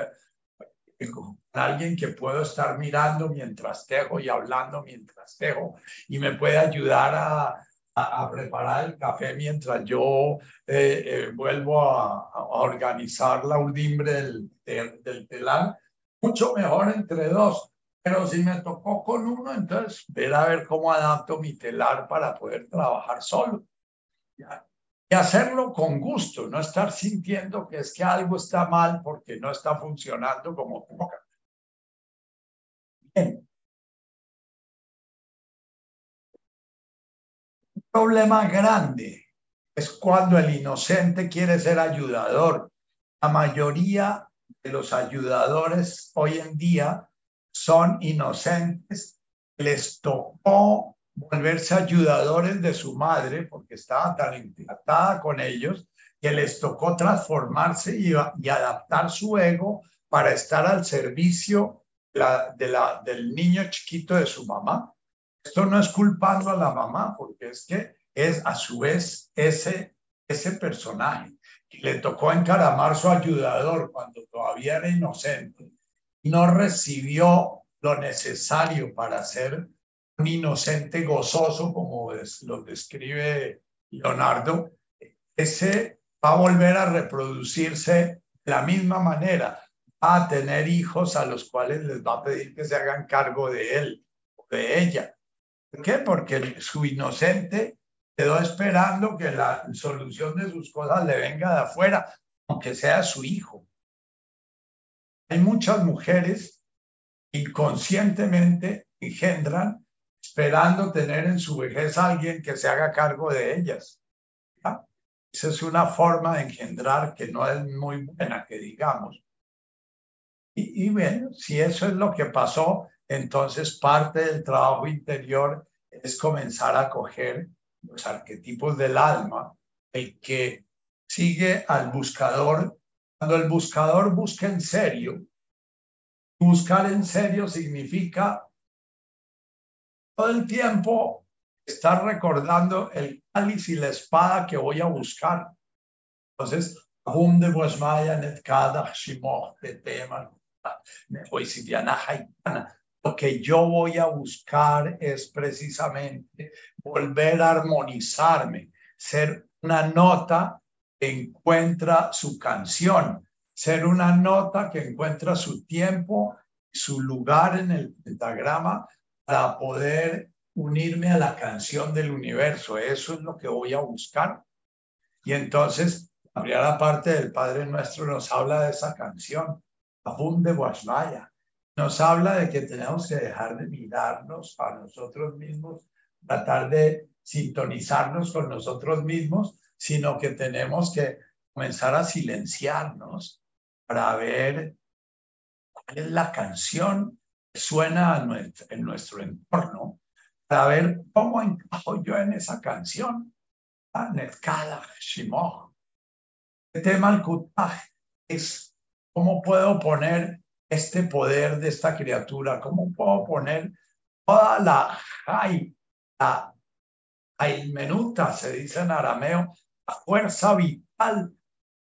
alguien que puedo estar mirando mientras tejo y hablando mientras tejo y me puede ayudar a, a, preparar el café mientras yo eh, eh, vuelvo a, a, organizar la urdimbre del, del telar, mucho mejor entre dos pero si me tocó con uno, entonces ver a ver cómo adapto mi telar para poder trabajar solo. Y hacerlo con gusto, no estar sintiendo que es que algo está mal porque no está funcionando como toca. Un problema grande es cuando el inocente quiere ser ayudador. La mayoría de los ayudadores hoy en día son inocentes, les tocó volverse ayudadores de su madre porque estaba tan implantada con ellos que les tocó transformarse y, adaptar su ego para estar al servicio de la, del niño chiquito de su mamá. Esto no es culpando a la mamá, porque es que es a su vez ese, ese personaje que le tocó encaramar su ayudador cuando todavía era inocente no recibió lo necesario para ser inocente gozoso, como lo describe Leonardo, ese va a volver a reproducirse de la misma manera, va a tener hijos a los cuales les va a pedir que se hagan cargo de él o de ella. ¿Por qué? Porque su inocente quedó esperando que la solución de sus cosas le venga de afuera, aunque sea su hijo. Hay muchas mujeres inconscientemente engendran esperando tener en su vejez a alguien que se haga cargo de ellas. Esa es una forma de engendrar que no es muy buena, que digamos. Y, y bueno, si eso es lo que pasó, entonces parte del trabajo interior es comenzar a coger los arquetipos del alma, el que sigue al buscador cuando el buscador busca en serio, buscar en serio significa todo el tiempo estar recordando el cáliz y la espada que voy a buscar. Entonces, lo que yo voy a buscar es precisamente volver a armonizarme, ser una nota encuentra su canción, ser una nota que encuentra su tiempo, su lugar en el pentagrama para poder unirme a la canción del universo. Eso es lo que voy a buscar. Y entonces, la primera parte del Padre Nuestro nos habla de esa canción, Abum de Guasmaya. Nos habla de que tenemos que dejar de mirarnos a nosotros mismos, tratar de sintonizarnos con nosotros mismos sino que tenemos que comenzar a silenciarnos para ver cuál es la canción suena en nuestro entorno, para ver cómo encajo yo en esa canción. El tema al es ¿Cómo puedo poner este poder de esta criatura? ¿Cómo puedo poner toda la hay, la menuta, se dice en arameo, la fuerza vital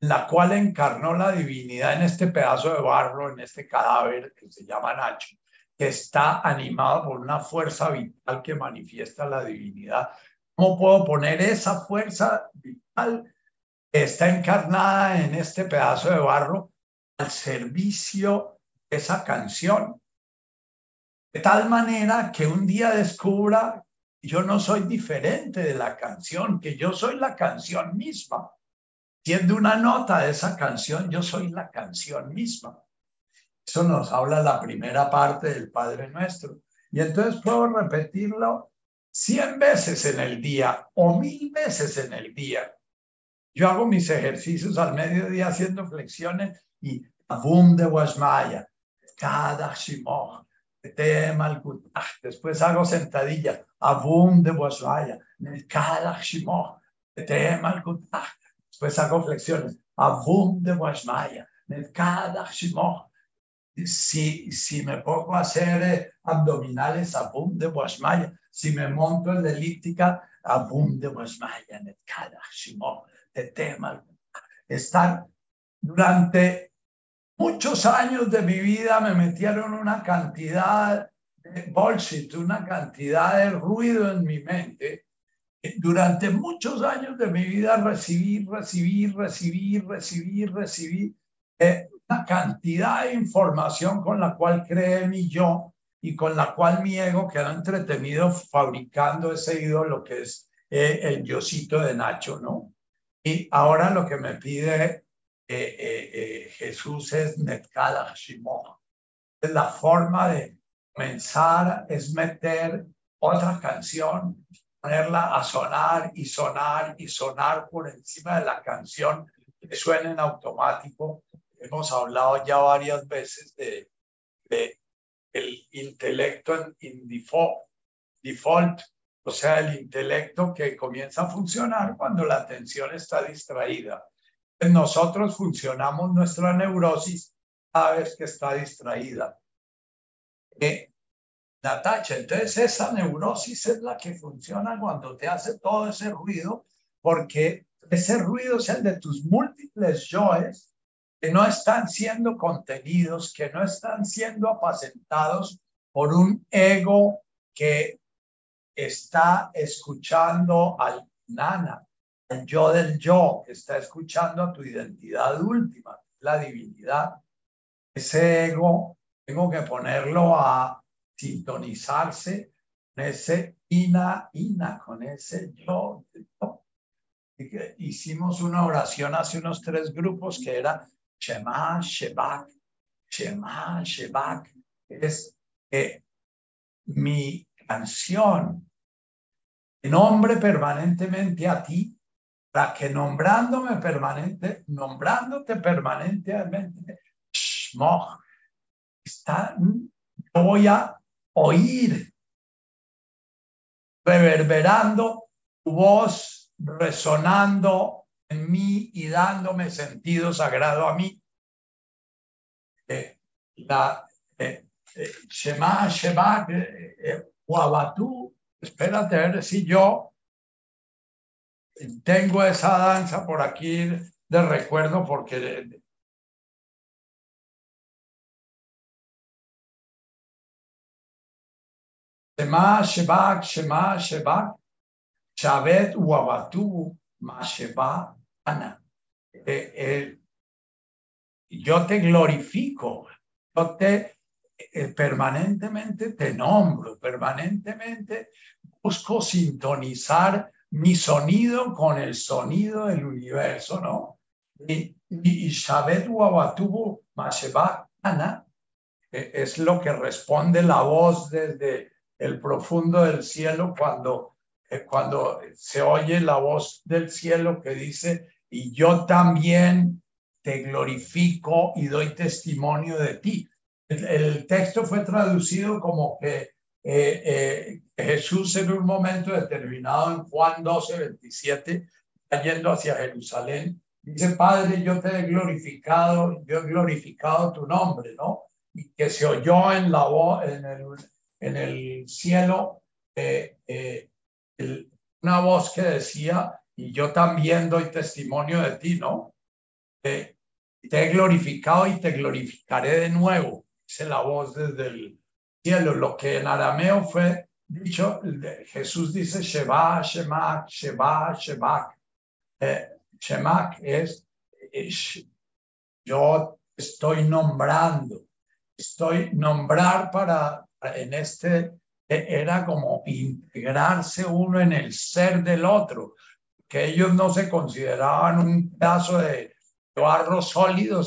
la cual encarnó la divinidad en este pedazo de barro, en este cadáver que se llama Nacho, que está animado por una fuerza vital que manifiesta la divinidad. ¿Cómo puedo poner esa fuerza vital que está encarnada en este pedazo de barro al servicio de esa canción? De tal manera que un día descubra yo no soy diferente de la canción, que yo soy la canción misma siendo una nota de esa canción, yo soy la canción misma. Eso nos habla la primera parte del Padre Nuestro. Y entonces puedo repetirlo cien veces en el día o mil veces en el día. Yo hago mis ejercicios al mediodía haciendo flexiones y abum de Washmaya, cada shimoch, después hago sentadilla, abum de Washmaya, cada shimoch, Después hago flexiones. Avum de Washmaya. Cada si, si me pongo a hacer eh, abdominales, abum de Washmaya. Si me monto en la elíptica, abum de Washmaya. Cada de tema. Estar durante muchos años de mi vida me metieron una cantidad de bullshit, una cantidad de ruido en mi mente durante muchos años de mi vida recibí, recibí, recibí, recibí, recibí eh, una cantidad de información con la cual creé mi yo y con la cual mi ego quedó entretenido fabricando ese ídolo que es eh, el yosito de Nacho, ¿no? Y ahora lo que me pide eh, Jesús es Netkala Hashimoh. Es la forma de comenzar, es meter otra canción ponerla a sonar y sonar y sonar por encima de la canción que suena en automático. Hemos hablado ya varias veces de, de el intelecto en default, default, o sea, el intelecto que comienza a funcionar cuando la atención está distraída. Nosotros funcionamos nuestra neurosis cada vez que está distraída. Eh, tacha. Entonces esa neurosis es la que funciona cuando te hace todo ese ruido, porque ese ruido es el de tus múltiples yoes que no están siendo contenidos, que no están siendo apacentados por un ego que está escuchando al nana, el yo del yo, que está escuchando a tu identidad última, la divinidad. Ese ego tengo que ponerlo a sintonizarse con ese ina, ina, con ese yo. Hicimos una oración hace unos tres grupos que era Shema, Shebak, Shema, Shebak. Es mi canción, nombre permanentemente a ti, para que nombrándome permanente, nombrándote permanentemente, Shmoch, está, yo voy a oír reverberando tu voz, resonando en mí y dándome sentido sagrado a mí. Eh, la eh, eh, Shema, Shema, Guabatú, espérate a ver si yo tengo esa danza por aquí de recuerdo porque Shema Shebak, Shema Shebak, Shavet Uabatu, Masheba Ana. Eh, eh, yo te glorifico, yo te eh, permanentemente te nombro, permanentemente busco sintonizar mi sonido con el sonido del universo, ¿no? Y, y, Shabet Masheba Ana es lo que responde la voz desde el profundo del cielo cuando, cuando se oye la voz del cielo que dice, y yo también te glorifico y doy testimonio de ti. El, texto fue traducido como que eh, eh, Jesús en un momento determinado en Juan 12, 27, yendo hacia Jerusalén, dice, Padre, yo te he glorificado, yo he glorificado tu nombre, ¿no? Y que se oyó en la voz, en el, en el cielo, eh, eh, una voz que decía, y yo también doy testimonio de ti, ¿no? te he glorificado y te glorificaré de nuevo. Dice la voz desde el cielo, lo que en arameo fue dicho, Jesús dice Sheba, Shemak, Sheba, Shemak. Eh, Shemak es, yo estoy nombrando, estoy nombrar para, en este, era como integrarse uno en el ser del otro, que ellos no se consideraban un pedazo de barro sólido,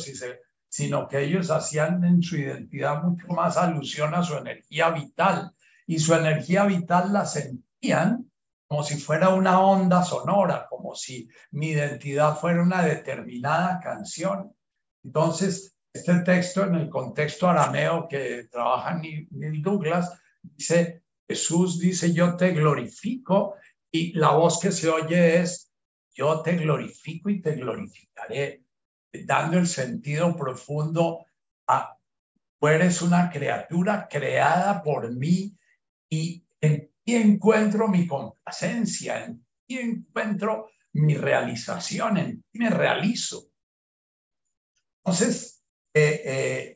sino que ellos hacían en su identidad mucho más alusión a su energía vital y su energía vital la sentían como si fuera una onda sonora, como si mi identidad fuera una determinada canción. Entonces, este texto en el contexto arameo que trabaja Neil Douglas dice, Jesús dice, yo te glorifico y la voz que se oye es, yo te glorifico y te glorificaré, dando el sentido profundo a, tú eres una criatura creada por mí y en ti encuentro mi complacencia, en ti encuentro mi realización, en ti me realizo. Entonces, eh, eh,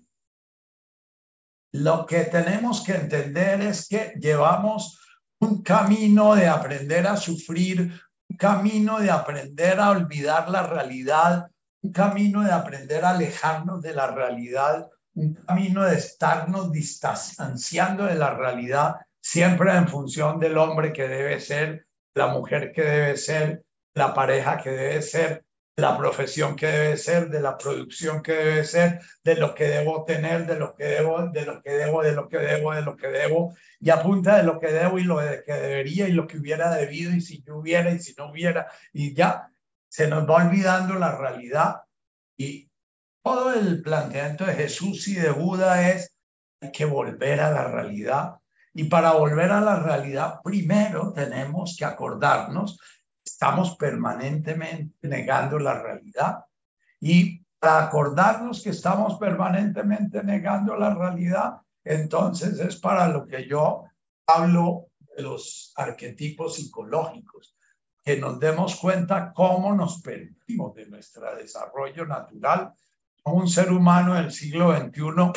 lo que tenemos que entender es que llevamos un camino de aprender a sufrir, un camino de aprender a olvidar la realidad, un camino de aprender a alejarnos de la realidad, un camino de estarnos distanciando de la realidad siempre en función del hombre que debe ser, la mujer que debe ser, la pareja que debe ser, la profesión que debe ser, de la producción que debe ser, de lo que debo tener, de lo que debo, de lo que debo, de lo que debo, de lo que debo, y apunta de lo que debo y lo que debería y lo que hubiera debido y si yo hubiera y si no hubiera, y ya se nos va olvidando la realidad. Y todo el planteamiento de Jesús y de Buda es hay que volver a la realidad. Y para volver a la realidad, primero tenemos que acordarnos, estamos permanentemente negando la realidad. Y para acordarnos que estamos permanentemente negando la realidad, entonces es para lo que yo hablo de los arquetipos psicológicos, que nos demos cuenta cómo nos perdimos de nuestro desarrollo natural. Un ser humano del siglo XXI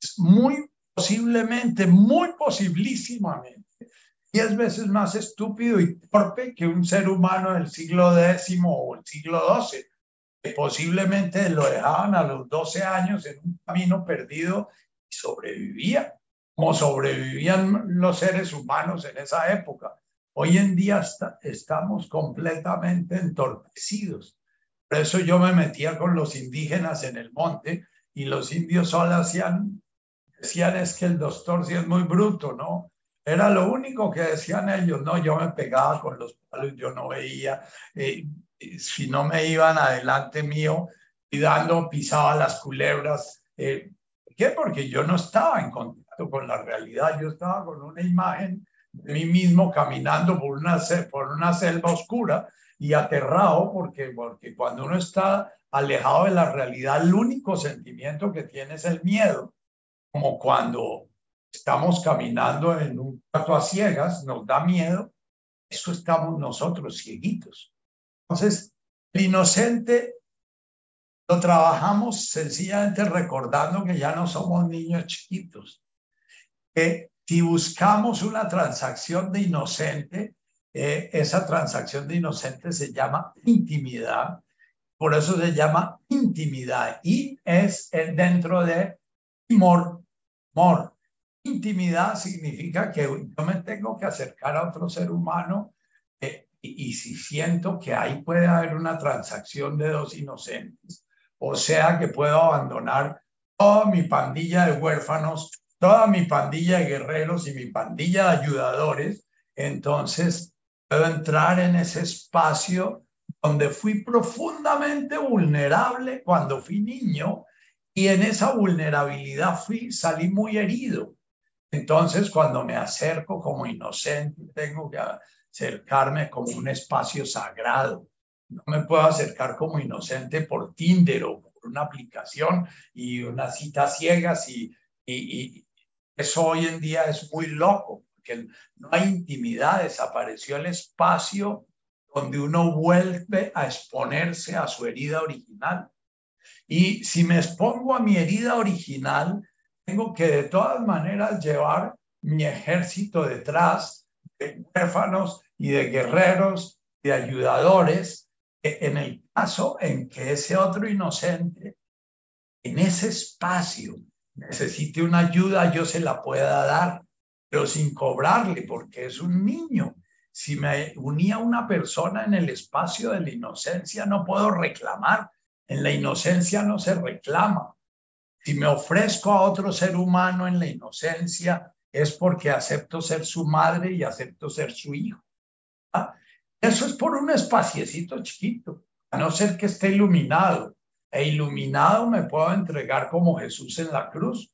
es muy posiblemente, muy posibilísimamente, diez veces más estúpido y torpe que un ser humano del siglo X o el siglo XII, que posiblemente lo dejaban a los 12 años en un camino perdido y sobrevivía, como sobrevivían los seres humanos en esa época. Hoy en día estamos completamente entorpecidos. Por eso yo me metía con los indígenas en el monte y los indios solo hacían decían es que el doctor sí es muy bruto, ¿no? Era lo único que decían ellos, no, yo me pegaba con los palos, yo no veía, eh, si no me iban adelante mío dando, pisaba las culebras. Eh, ¿Por qué? Porque yo no estaba en contacto con la realidad, yo estaba con una imagen de mí mismo caminando por una, por una selva oscura y aterrado porque, porque cuando uno está alejado de la realidad, el único sentimiento que tiene es el miedo como cuando estamos caminando en un cuarto a ciegas, nos da miedo, eso estamos nosotros cieguitos. Entonces, el inocente lo trabajamos sencillamente recordando que ya no somos niños chiquitos, que si buscamos una transacción de inocente, eh, esa transacción de inocente se llama intimidad, por eso se llama intimidad y es dentro de Amor, amor. Intimidad significa que yo me tengo que acercar a otro ser humano eh, y, si siento que ahí puede haber una transacción de dos inocentes, o sea que puedo abandonar toda mi pandilla de huérfanos, toda mi pandilla de guerreros y mi pandilla de ayudadores, entonces puedo entrar en ese espacio donde fui profundamente vulnerable cuando fui niño y en esa vulnerabilidad fui, salí muy herido. Entonces, cuando me acerco como inocente, tengo que acercarme como un espacio sagrado, no me puedo acercar como inocente por Tinder o por una aplicación y unas citas ciegas y, y, eso hoy en día es muy loco, porque no hay intimidad, desapareció el espacio donde uno vuelve a exponerse a su herida original. Y si me expongo a mi herida original, tengo que de todas maneras llevar mi ejército detrás de huérfanos y de guerreros, de ayudadores, e, en el caso en que ese otro inocente, en ese espacio, necesite una ayuda, yo se la pueda dar, pero sin cobrarle, porque es un niño. Si me unía una persona en el espacio de la inocencia, no puedo reclamar. En la inocencia no se reclama. Si me ofrezco a otro ser humano en la inocencia, es porque acepto ser su madre y acepto ser su hijo. ¿Ah? Eso es por un espaciecito chiquito, a no ser que esté iluminado. E iluminado me puedo entregar como Jesús en la cruz.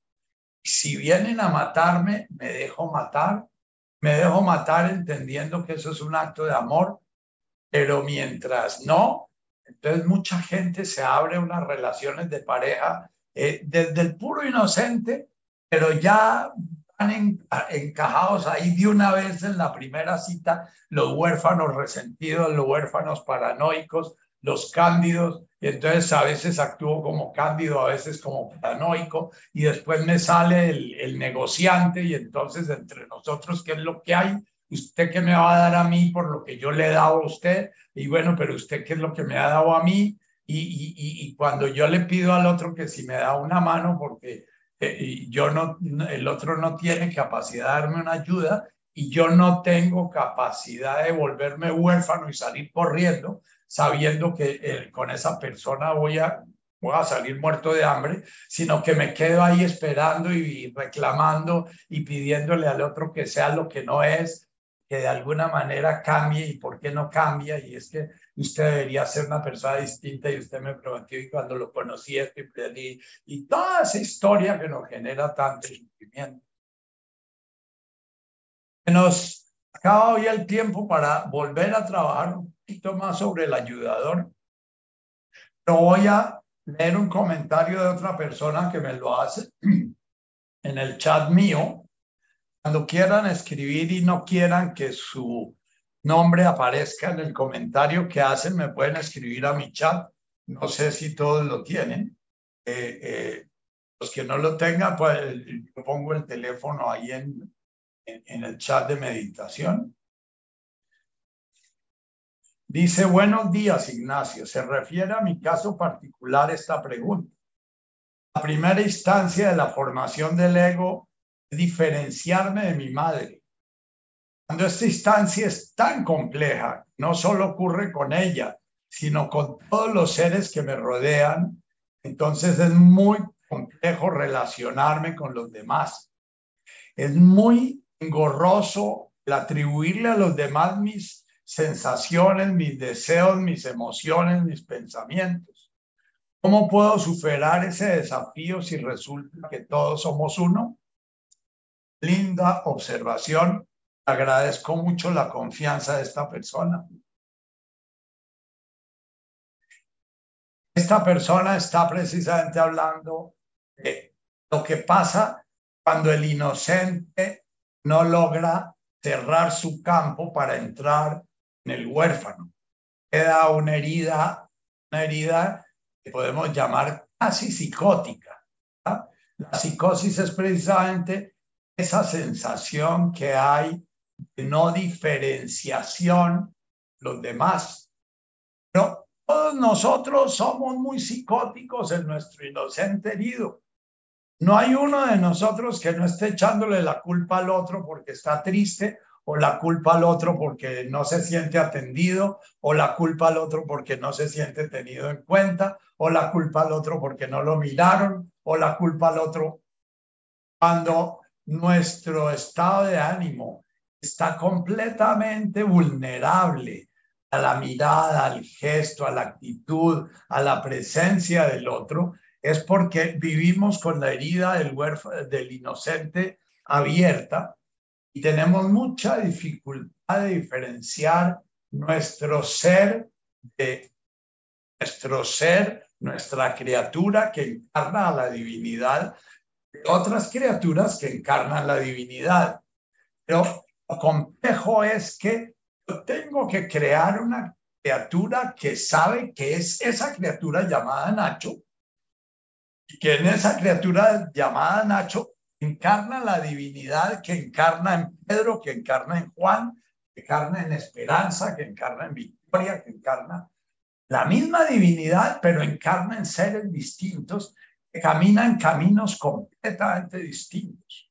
Si vienen a matarme, me dejo matar. Me dejo matar entendiendo que eso es un acto de amor. Pero mientras no, entonces mucha gente se abre unas relaciones de pareja eh, desde el puro inocente, pero ya han encajados ahí de una vez en la primera cita los huérfanos resentidos, los huérfanos paranoicos, los cándidos, y entonces a veces actúo como cándido, a veces como paranoico, y después me sale el, el negociante, y entonces entre nosotros, ¿qué es lo que hay? ¿Usted qué me va a dar a mí por lo que yo le he dado a usted? Y bueno, pero usted qué es lo que me ha dado a mí? Y, cuando yo le pido al otro que si me da una mano, porque eh, yo no, el otro no tiene capacidad de darme una ayuda y yo no tengo capacidad de volverme huérfano y salir corriendo sabiendo que eh, con esa persona voy a, voy a salir muerto de hambre, sino que me quedo ahí esperando y reclamando y pidiéndole al otro que sea lo que no es, de alguna manera cambie y por qué no cambia. Y es que usted debería ser una persona distinta y usted me prometió y cuando lo conocí esto y, y toda esa historia que nos genera tanto sufrimiento. Nos acaba hoy el tiempo para volver a trabajar un poquito más sobre el ayudador. Pero voy a leer un comentario de otra persona que me lo hace en el chat mío. Cuando quieran escribir y no quieran que su nombre aparezca en el comentario que hacen, me pueden escribir a mi chat. No sé si todos lo tienen. Eh, eh, los que no lo tengan, pues yo pongo el teléfono ahí en, en, el chat de meditación. Dice, buenos días, Ignacio. Se refiere a mi caso particular esta pregunta. La primera instancia de la formación del ego diferenciarme de mi madre cuando esta instancia es tan compleja, no solo ocurre con ella, sino con todos los seres que me rodean, entonces es muy complejo relacionarme con los demás. Es muy engorroso el atribuirle a los demás mis sensaciones, mis deseos, mis emociones, mis pensamientos. ¿Cómo puedo superar ese desafío si resulta que todos somos uno? Linda observación agradezco mucho la confianza de esta persona. Esta persona está precisamente hablando de lo que pasa cuando el inocente no logra cerrar su campo para entrar en el huérfano. Queda una herida, una herida que podemos llamar casi psicótica. La psicosis es precisamente esa sensación que hay de no diferenciación los demás. Pero todos nosotros somos muy psicóticos en nuestro inocente herido. No hay uno de nosotros que no esté echándole la culpa al otro porque está triste o la culpa al otro porque no se siente atendido o la culpa al otro porque no se siente tenido en cuenta o la culpa al otro porque no lo miraron o la culpa al otro cuando nuestro estado de ánimo está completamente vulnerable a la mirada, al gesto, a la actitud, a la presencia del otro, es porque vivimos con la herida del, del inocente abierta y tenemos mucha dificultad de diferenciar nuestro ser de nuestro ser, nuestra criatura que encarna a la divinidad, otras criaturas que encarnan la divinidad. Pero lo complejo es que yo tengo que crear una criatura que sabe que es esa criatura llamada Nacho y que en esa criatura llamada Nacho encarna la divinidad que encarna en Pedro, que encarna en Juan, que encarna en Esperanza, que encarna en Victoria, que encarna la misma divinidad, pero encarna en seres distintos caminan caminos completamente distintos.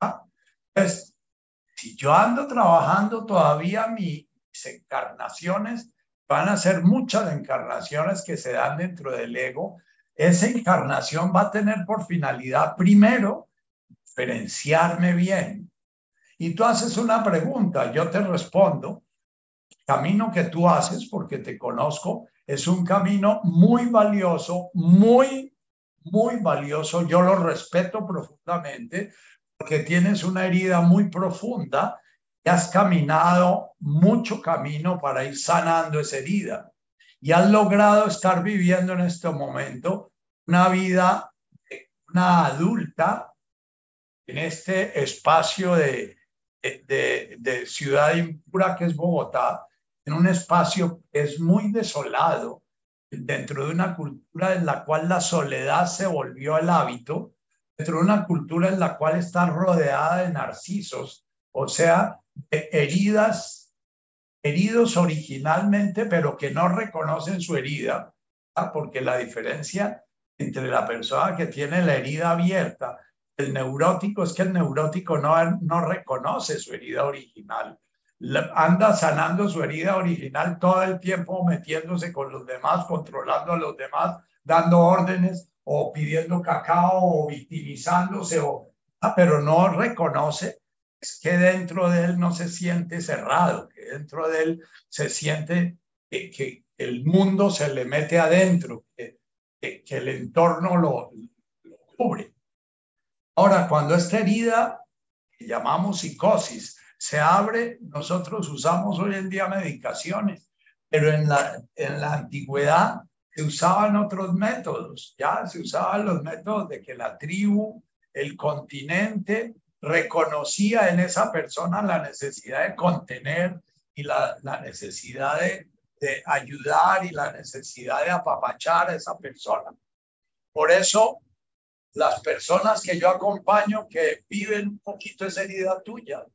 ¿Ah? Pues, si yo ando trabajando todavía mis encarnaciones, van a ser muchas encarnaciones que se dan dentro del ego, esa encarnación va a tener por finalidad primero diferenciarme bien. Y tú haces una pregunta, yo te respondo, el camino que tú haces, porque te conozco, es un camino muy valioso, muy, muy valioso. Yo lo respeto profundamente porque tienes una herida muy profunda y has caminado mucho camino para ir sanando esa herida. Y has logrado estar viviendo en este momento una vida, una adulta en este espacio de, de, ciudad impura que es Bogotá, en un espacio que es muy desolado, dentro de una cultura en la cual la soledad se volvió el hábito, dentro de una cultura en la cual está rodeada de narcisos, o sea, de heridas, heridos originalmente, pero que no reconocen su herida, porque la diferencia entre la persona que tiene la herida abierta, el neurótico, es que el neurótico no, no reconoce su herida original. Anda sanando su herida original todo el tiempo, metiéndose con los demás, controlando a los demás, dando órdenes o pidiendo cacao o victimizándose, o, ah, pero no reconoce que dentro de él no se siente cerrado, que dentro de él se siente que, el mundo se le mete adentro, que, el entorno lo, cubre. Ahora, cuando esta herida, que llamamos psicosis, se abre, nosotros usamos hoy en día medicaciones, pero en la, en la antigüedad se usaban otros métodos, ya se usaban los métodos de que la tribu, el continente, reconocía en esa persona la necesidad de contener y la, la necesidad de, de ayudar y la necesidad de apapachar a esa persona. Por eso, las personas que yo acompaño que viven un poquito esa herida tuya,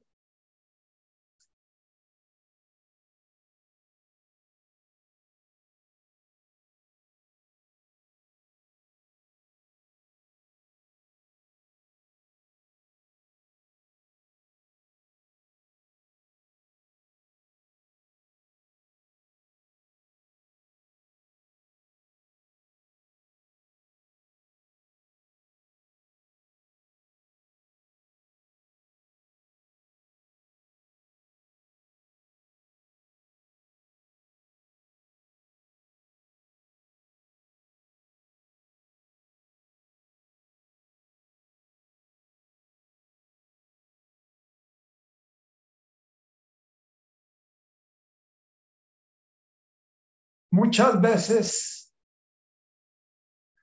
muchas veces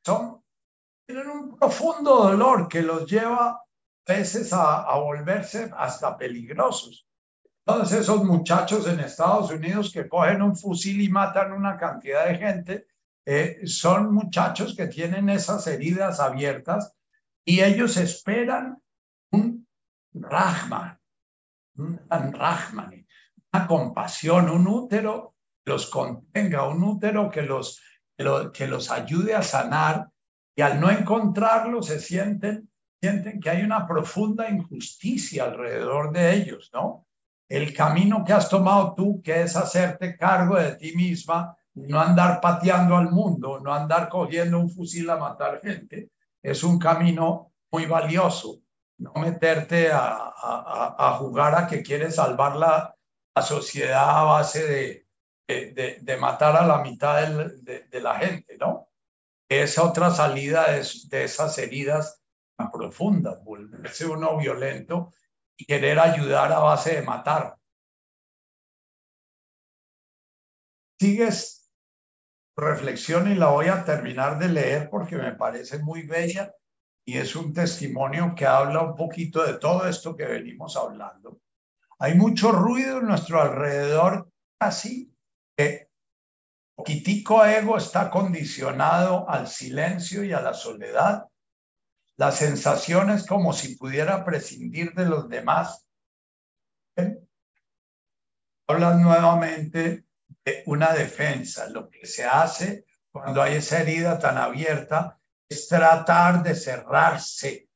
son, tienen un profundo dolor que los lleva a veces a, volverse hasta peligrosos. Todos esos muchachos en Estados Unidos que cogen un fusil y matan una cantidad de gente, eh, son muchachos que tienen esas heridas abiertas y ellos esperan un Rahman, un Rahman, una compasión, un útero los contenga, un útero que los, que los ayude a sanar y al no encontrarlo se sienten, sienten que hay una profunda injusticia alrededor de ellos, ¿no? El camino que has tomado tú, que es hacerte cargo de ti misma, no andar pateando al mundo, no andar cogiendo un fusil a matar gente, es un camino muy valioso. No meterte a, a, jugar a que quieres salvar la sociedad a base de, de, matar a la mitad de, la gente, ¿no? Es otra salida de, esas heridas tan profundas, volverse uno violento y querer ayudar a base de matar. sigues reflexión y la voy a terminar de leer porque me parece muy bella y es un testimonio que habla un poquito de todo esto que venimos hablando. Hay mucho ruido en nuestro alrededor, casi que poquitico ego está condicionado al silencio y a la soledad. La sensación es como si pudiera prescindir de los demás. Hablan nuevamente de una defensa. Lo que se hace cuando hay esa herida tan abierta es tratar de cerrarse.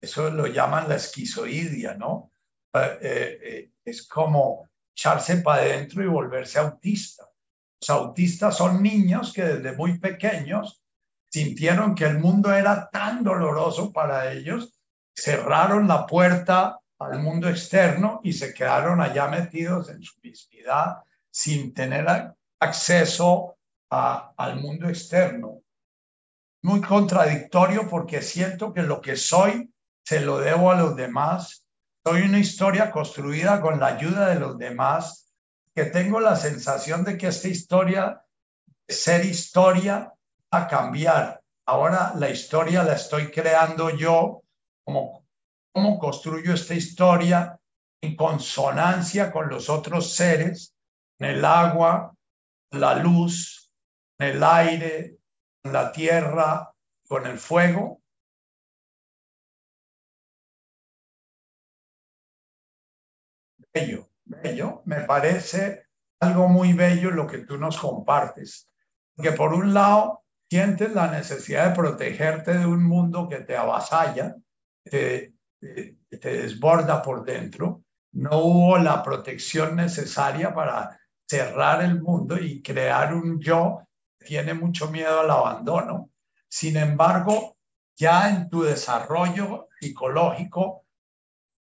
Eso lo llaman la esquizoidia, ¿no? Eh, eh, es como echarse para adentro y volverse autista. Los autistas son niños que desde muy pequeños sintieron que el mundo era tan doloroso para ellos, cerraron la puerta al mundo externo y se quedaron allá metidos en su mismidad sin tener acceso al mundo externo muy contradictorio porque siento que lo que soy se lo debo a los demás. Soy una historia construida con la ayuda de los demás, que tengo la sensación de que esta historia, ser historia, a cambiar. Ahora la historia la estoy creando yo, como cómo construyo esta historia en consonancia con los otros seres, en el agua, la luz, el aire, la tierra, con el fuego. Bello, bello. Me parece algo muy bello lo que tú nos compartes. Que por un lado sientes la necesidad de protegerte de un mundo que te avasalla, te, te, desborda por dentro. No hubo la protección necesaria para cerrar el mundo y crear un yo tiene mucho miedo al abandono. Sin embargo, ya en tu desarrollo psicológico,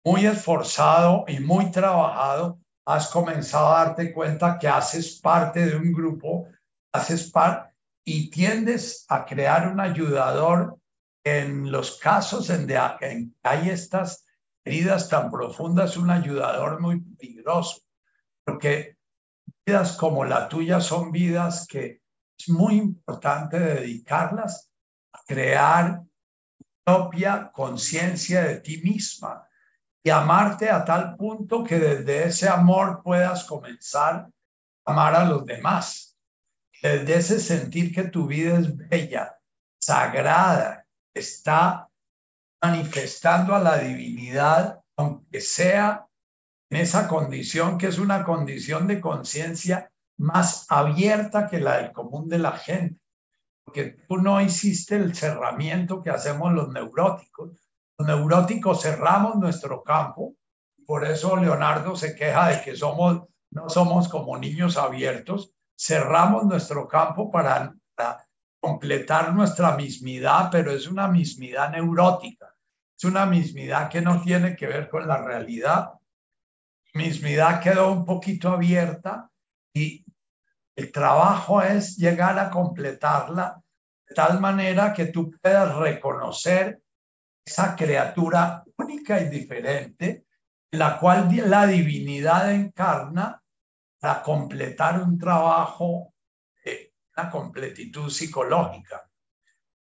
muy esforzado y muy trabajado, has comenzado a darte cuenta que haces parte de un grupo, haces parte y tiendes a crear un ayudador en los casos en que hay estas heridas tan profundas, un ayudador muy peligroso, porque vidas como la tuya son vidas que es muy importante dedicarlas a crear propia conciencia de ti misma y amarte a tal punto que desde ese amor puedas comenzar a amar a los demás. Desde ese sentir que tu vida es bella, sagrada, está manifestando a la divinidad, aunque sea en esa condición que es una condición de conciencia más abierta que la del común de la gente, porque tú no hiciste el cerramiento que hacemos los neuróticos. Neuróticos cerramos nuestro campo, por eso Leonardo se queja de que somos, no somos como niños abiertos, cerramos nuestro campo para, para completar nuestra mismidad, pero es una mismidad neurótica, es una mismidad que no tiene que ver con la realidad. Mismidad quedó un poquito abierta y el trabajo es llegar a completarla de tal manera que tú puedas reconocer esa criatura única y diferente, en la cual la divinidad encarna para completar un trabajo de una completitud psicológica.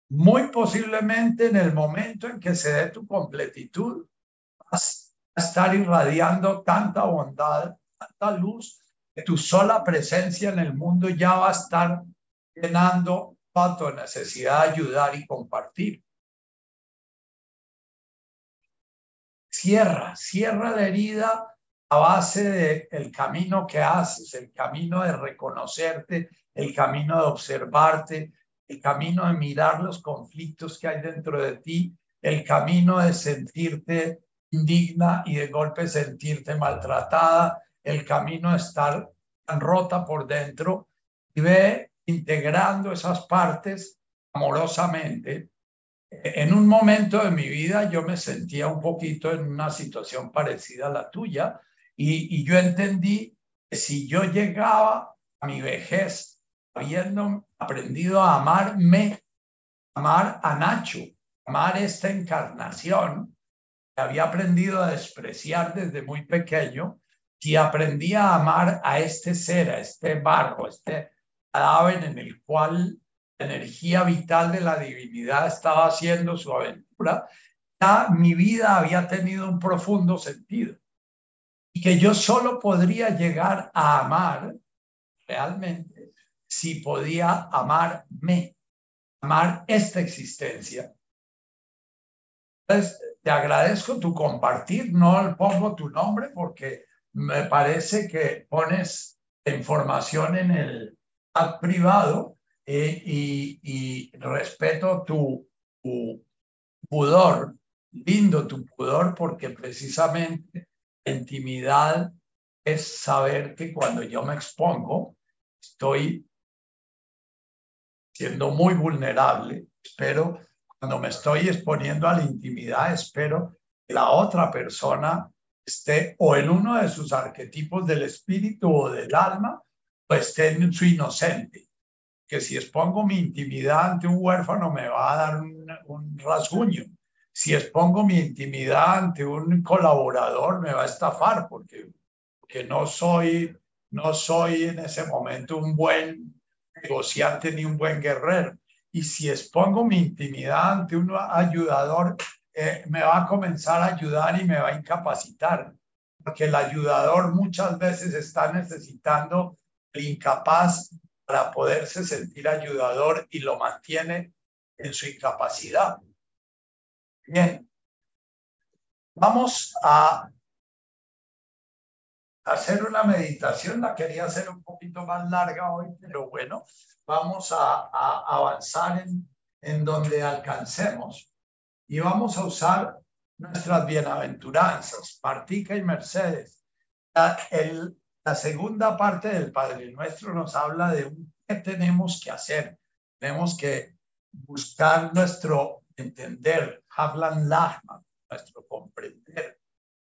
Muy posiblemente en el momento en que se dé tu completitud, vas a estar irradiando tanta bondad, tanta luz, tu sola presencia en el mundo ya va a estar llenando toda tu necesidad de ayudar y compartir. Cierra, cierra la herida a base del el camino que haces, el camino de reconocerte, el camino de observarte, el camino de mirar los conflictos que hay dentro de ti, el camino de sentirte indigna y de golpe sentirte maltratada, el camino de estar tan rota por dentro y ve integrando esas partes amorosamente. En un momento de mi vida yo me sentía un poquito en una situación parecida a la tuya y, yo entendí que si yo llegaba a mi vejez habiendo aprendido a amarme, amar a Nacho, amar esta encarnación, que había aprendido a despreciar desde muy pequeño, si aprendí a amar a este ser, a este barro, a este cadáver en el cual energía vital de la divinidad estaba haciendo su aventura, ya mi vida había tenido un profundo sentido y que yo solo podría llegar a amar realmente si podía amarme, amar esta existencia. Entonces, te agradezco tu compartir, no pongo tu nombre porque me parece que pones información en el privado y, respeto tu, tu pudor, lindo tu pudor porque precisamente intimidad es saber que cuando yo me expongo, estoy siendo muy vulnerable. Espero, cuando me estoy exponiendo a la intimidad, espero que la otra persona esté o en uno de sus arquetipos del espíritu o del alma, o esté en su inocente. Que si expongo mi intimidad ante un huérfano me va a dar un, rasguño si expongo mi intimidad ante un colaborador, me va a estafar porque, porque no, soy, no soy en ese momento un buen negociante ni un buen guerrero. Y si expongo mi intimidad ante un ayudador, eh, me va a comenzar a ayudar y me va a incapacitar, porque el ayudador muchas veces está necesitando el incapaz para poderse sentir ayudador y lo mantiene en su incapacidad. Bien, vamos a hacer una meditación. La quería hacer un poquito más larga hoy, pero bueno, vamos a, avanzar en, donde alcancemos y vamos a usar nuestras bienaventuranzas, Martica y Mercedes. El, la segunda parte del Padre Nuestro nos habla de qué tenemos que hacer. Tenemos que buscar nuestro entender, hablan Lahman, nuestro comprender,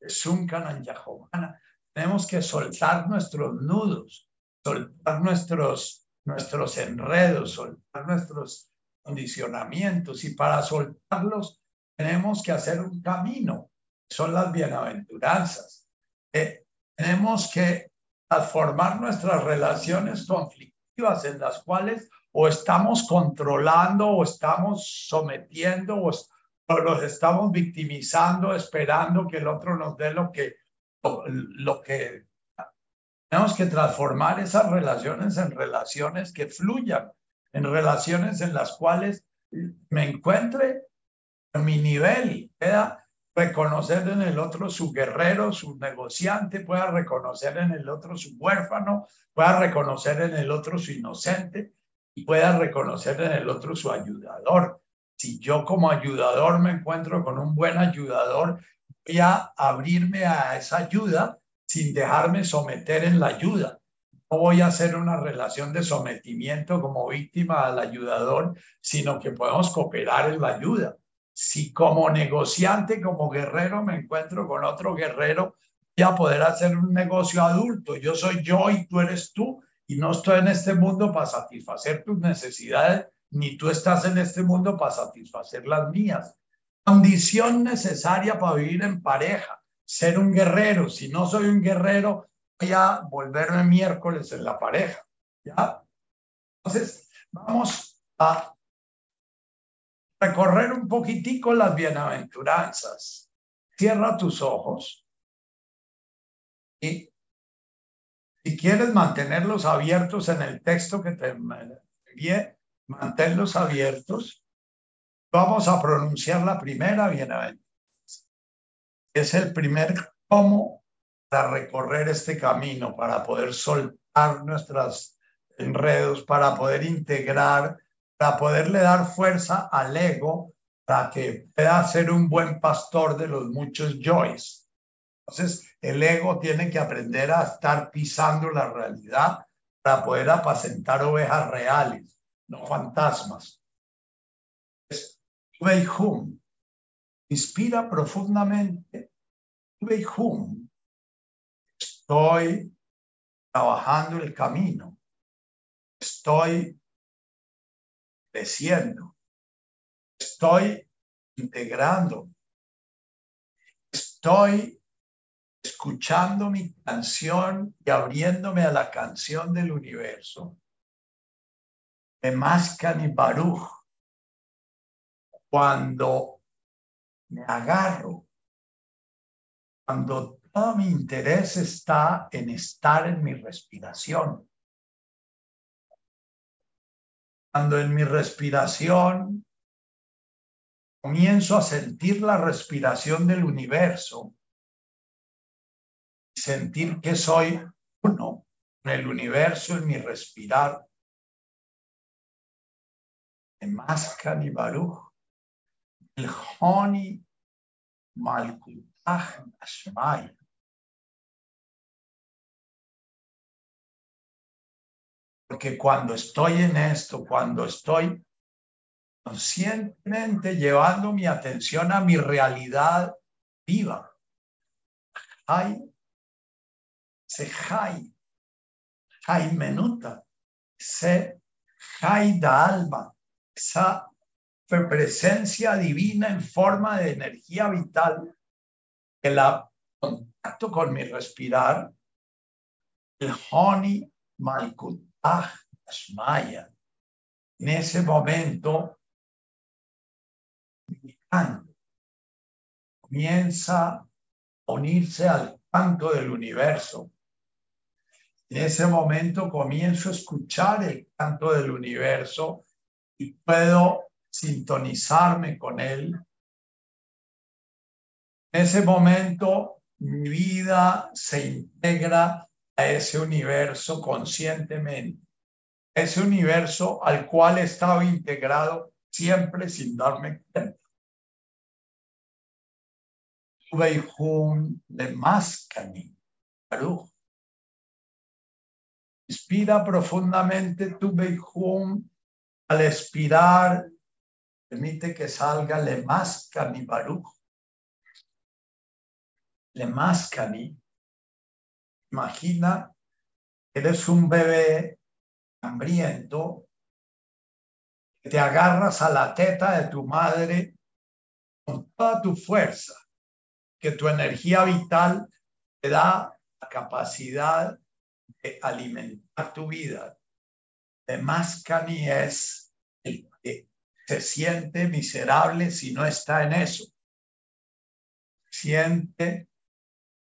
Sunkanan Yahovana, tenemos que soltar nuestros nudos, soltar nuestros, nuestros enredos, soltar nuestros condicionamientos y para soltarlos tenemos que hacer un camino, son las bienaventuranzas. Eh, tenemos que transformar nuestras relaciones conflictivas en las cuales o estamos controlando o estamos sometiendo o, los estamos victimizando esperando que el otro nos dé lo que, lo, que tenemos que transformar esas relaciones en relaciones que fluyan, en relaciones en las cuales me encuentre mi nivel y pueda reconocer en el otro su guerrero, su negociante, pueda reconocer en el otro su huérfano, pueda reconocer en el otro su inocente y pueda reconocer en el otro su ayudador. Si yo como ayudador me encuentro con un buen ayudador, voy a abrirme a esa ayuda sin dejarme someter en la ayuda. No voy a hacer una relación de sometimiento como víctima al ayudador, sino que podemos cooperar en la ayuda. Si como negociante, como guerrero, me encuentro con otro guerrero, voy a poder hacer un negocio adulto. Yo soy yo y tú eres tú y no estoy en este mundo para satisfacer tus necesidades, ni tú estás en este mundo para satisfacer las mías. Condición necesaria para vivir en pareja, ser un guerrero. Si no soy un guerrero, voy a volverme miércoles en la pareja. ¿Ya? Entonces, vamos a recorrer un poquitico las bienaventuranzas. Cierra tus ojos y si quieres mantenerlos abiertos en el texto que te envié, manténlos abiertos. Vamos a pronunciar la primera bienaventuranza. Es el primer cómo para recorrer este camino, para poder soltar nuestros enredos, para poder integrar, para poderle dar fuerza al ego, para que pueda ser un buen pastor de los muchos joys. Entonces, el ego tiene que aprender a estar pisando la realidad para poder apacentar ovejas reales, no fantasmas. Hum. Inspira profundamente. Hum. Estoy trabajando el camino. Estoy creciendo. Estoy integrando. Estoy escuchando mi canción y abriéndome a la canción del universo. Emascan y Baruch, cuando me agarro, cuando todo mi interés está en estar en mi respiración, cuando en mi respiración comienzo a sentir la respiración del universo, sentir que soy uno en el universo, en mi respirar. En Maskan Baruch, el Honi Malkutach Ashmai. Porque cuando estoy en esto, cuando estoy conscientemente llevando mi atención a mi realidad viva, hay se Jai, Jai Menuta, se Jai da alma, esa presencia divina en forma de energía vital que la contacto con mi respirar, el Honi Ashmaya. En ese momento, mi canto comienza a unirse al canto del universo en ese momento comienzo a escuchar el canto del universo y puedo sintonizarme con él. En ese momento mi vida se integra a ese universo conscientemente, ese universo al cual he estado integrado siempre sin darme cuenta. de Mascani, Baruch, Inspira profundamente tu Beijum. Al expirar, permite que salga le mascani baruch. Le mascani. Imagina, eres un bebé hambriento, te agarras a la teta de tu madre con toda tu fuerza, que tu energía vital te da la capacidad alimentar tu vida. Además, Cani es el que se siente miserable si no está en eso. Siente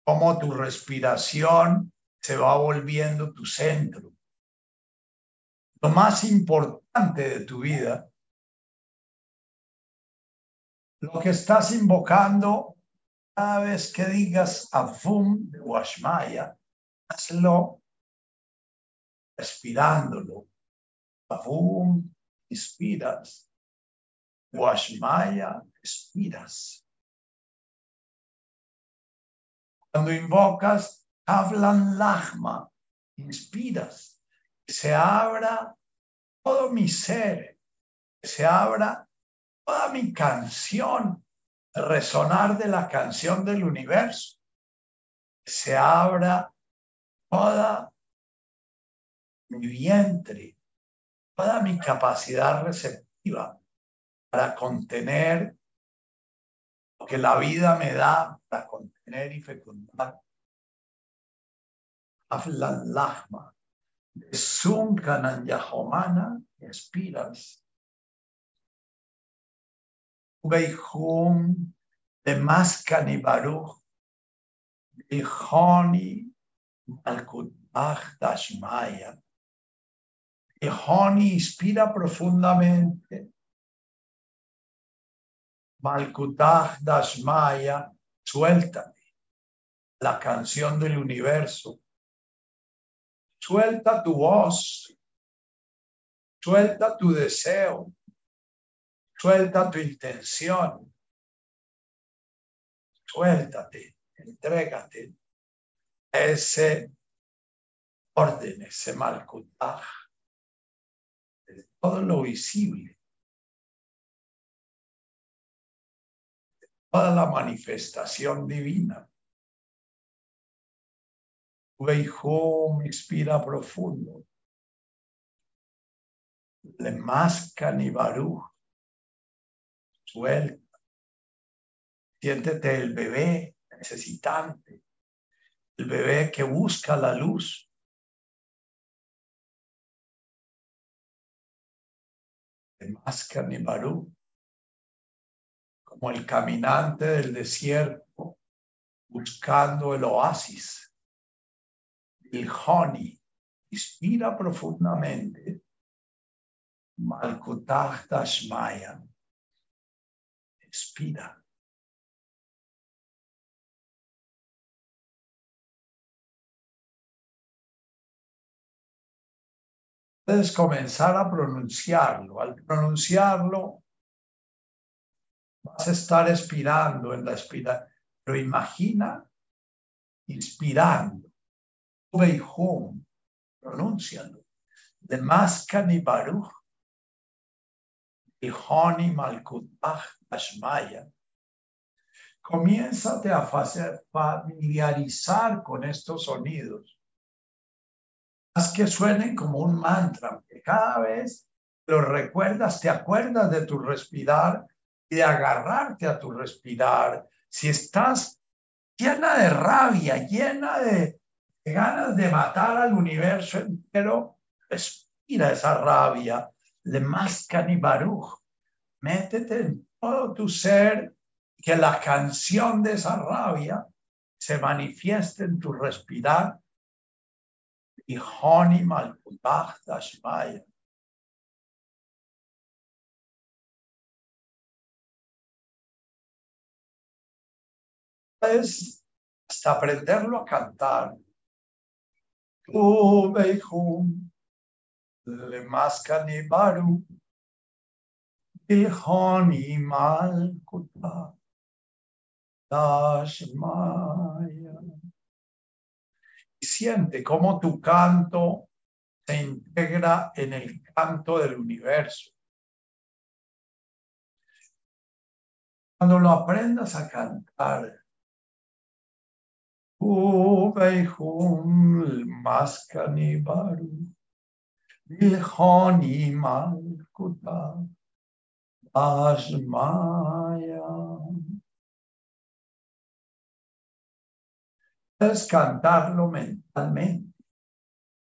cómo tu respiración se va volviendo tu centro. Lo más importante de tu vida, lo que estás invocando cada vez que digas Afum de Washmaya, hazlo respirándolo. Avum, inspiras. Washmaya, expiras. Cuando invocas, hablan lagma, inspiras. se abra todo mi ser, se abra toda mi canción, resonar de la canción del universo. se abra toda mi vientre, toda mi capacidad receptiva para contener lo que la vida me da para contener y fecundar. Aflan lahma, sunkanan yahomana, expiras. Ubeihum de maskani baruch, Ihoni malkut dashmaya. Y Honey inspira profundamente. Malkutah Dashmaya, suéltame la canción del universo. Suelta tu voz. Suelta tu deseo. Suelta tu intención. Suéltate, entrégate a ese orden, ese Malkutah todo lo visible, toda la manifestación divina. Weihum inspira profundo. Le masca ni barú. Suelta. Siéntete el bebé necesitante. el bebé que busca la luz. De Mascan y Barú, como el caminante del desierto buscando el oasis. El honey inspira profundamente. Malkutah Dashmaya. Expira. Puedes comenzar a pronunciarlo. Al pronunciarlo, vas a estar expirando en la expiración. Pero imagina inspirando. Beihum, pronúncialo. De Maskani Baruch, Malkutach Ashmaya. Comiénzate a familiarizar con estos sonidos. Haz que suenen como un mantra, que cada vez lo recuerdas, te acuerdas de tu respirar y de agarrarte a tu respirar. Si estás llena de rabia, llena de, ganas de matar al universo entero, respira esa rabia. Le mascan baruch. Métete en todo tu ser que la canción de esa rabia se manifieste en tu respirar y Honi Malkutach Dashmaya. Es hasta aprenderlo a cantar. Tu Beijum, le Maskani Baru, il Honi Malkutach Dashmaya siente cómo tu canto se integra en el canto del universo. Cuando lo aprendas a cantar, maskani baru, Bilhoni malkuta, Asmaya. es cantarlo mentalmente,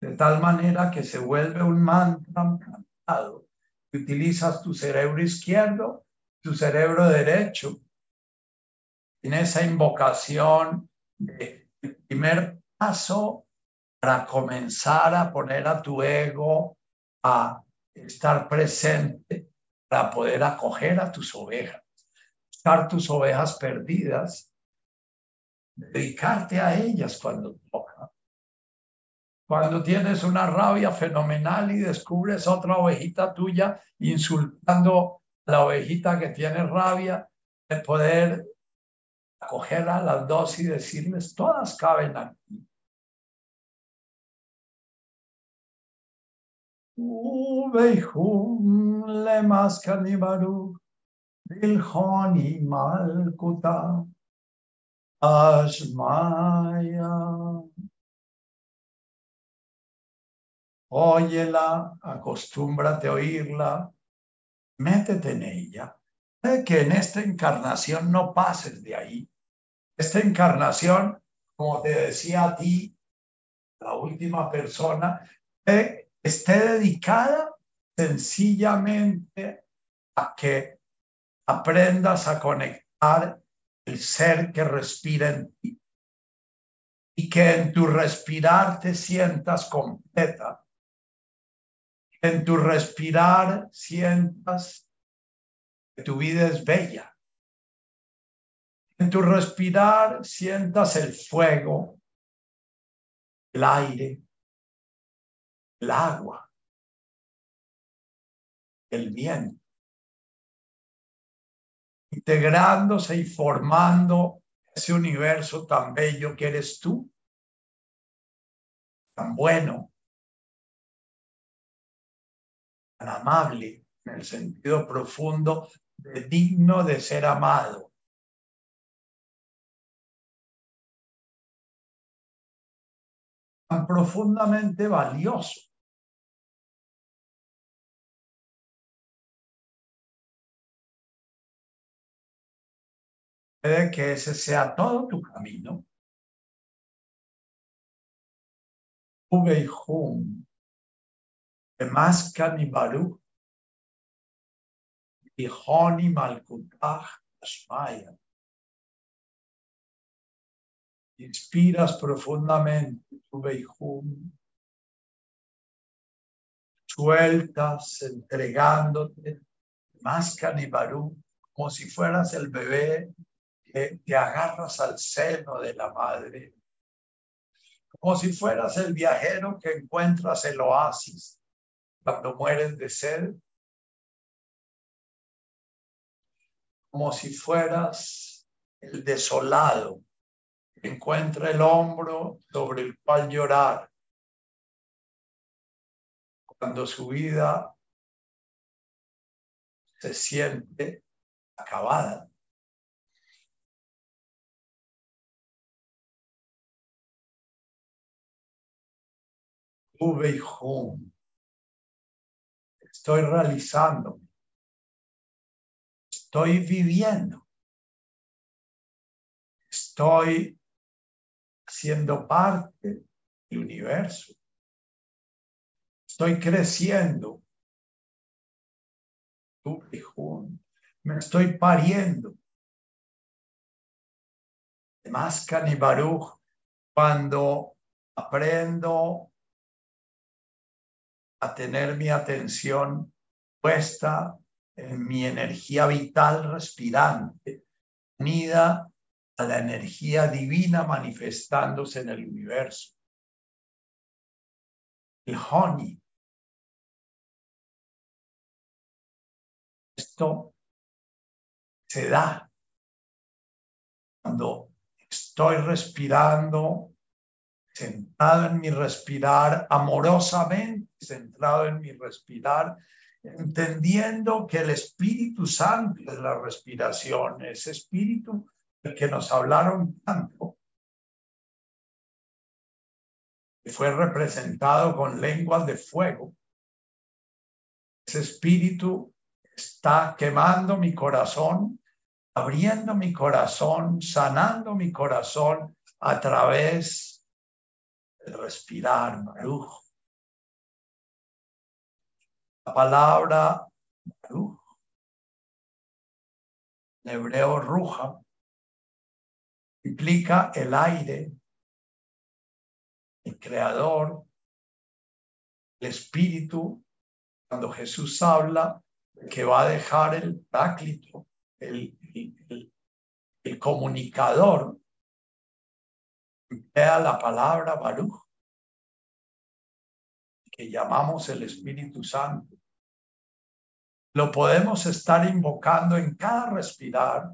de tal manera que se vuelve un mantra cantado. Utilizas tu cerebro izquierdo, tu cerebro derecho. En esa invocación de el primer paso para comenzar a poner a tu ego a estar presente para poder acoger a tus ovejas, buscar tus ovejas perdidas dedicarte a ellas cuando toca. Cuando tienes una rabia fenomenal y descubres otra ovejita tuya insultando a la ovejita que tiene rabia, de poder acoger a las dos y decirles, todas caben aquí. le maskanibaru, bilhoni malkuta. Asmaya. Óyela, acostúmbrate a oírla, métete en ella. que en esta encarnación no pases de ahí. Esta encarnación, como te decía a ti, la última persona, esté dedicada sencillamente a que aprendas a conectar el ser que respira en ti y que en tu respirar te sientas completa. En tu respirar sientas que tu vida es bella. En tu respirar sientas el fuego, el aire, el agua, el viento integrándose y formando ese universo tan bello que eres tú, tan bueno, tan amable en el sentido profundo de digno de ser amado. Profundamente valioso. Puede que ese sea todo tu camino. Ubeihum, Emaskan y Baruch, Honi Malkutach Ashmaya. Inspiras profundamente, Ubeihum, sueltas, entregándote, Maskan y Baruch, como si fueras el bebé que te agarras al seno de la madre. Como si fueras el viajero que encuentras el oasis cuando mueres de sed, como si fueras el desolado encuentra el hombro sobre el cual llorar cuando su vida se siente acabada. Estoy realizando. Estoy viviendo. Estoy siendo parte del universo. Estoy creciendo. Me estoy pariendo. Más Baruch, cuando aprendo a tener mi atención puesta en mi energía vital respirante, unida a la energía divina manifestándose en el universo. El honey. Esto se da cuando estoy respirando centrado en mi respirar, amorosamente centrado en mi respirar, entendiendo que el Espíritu Santo es la respiración, ese Espíritu que nos hablaron tanto, fue representado con lenguas de fuego. Ese Espíritu está quemando mi corazón, abriendo mi corazón, sanando mi corazón a través el respirar, Baruch. La palabra hebreo ruja, implica el aire, el creador, el espíritu. Cuando Jesús habla que va a dejar el práclito, el, el, el comunicador, Vea la palabra Baruch, que llamamos el Espíritu Santo. Lo podemos estar invocando en cada respirar.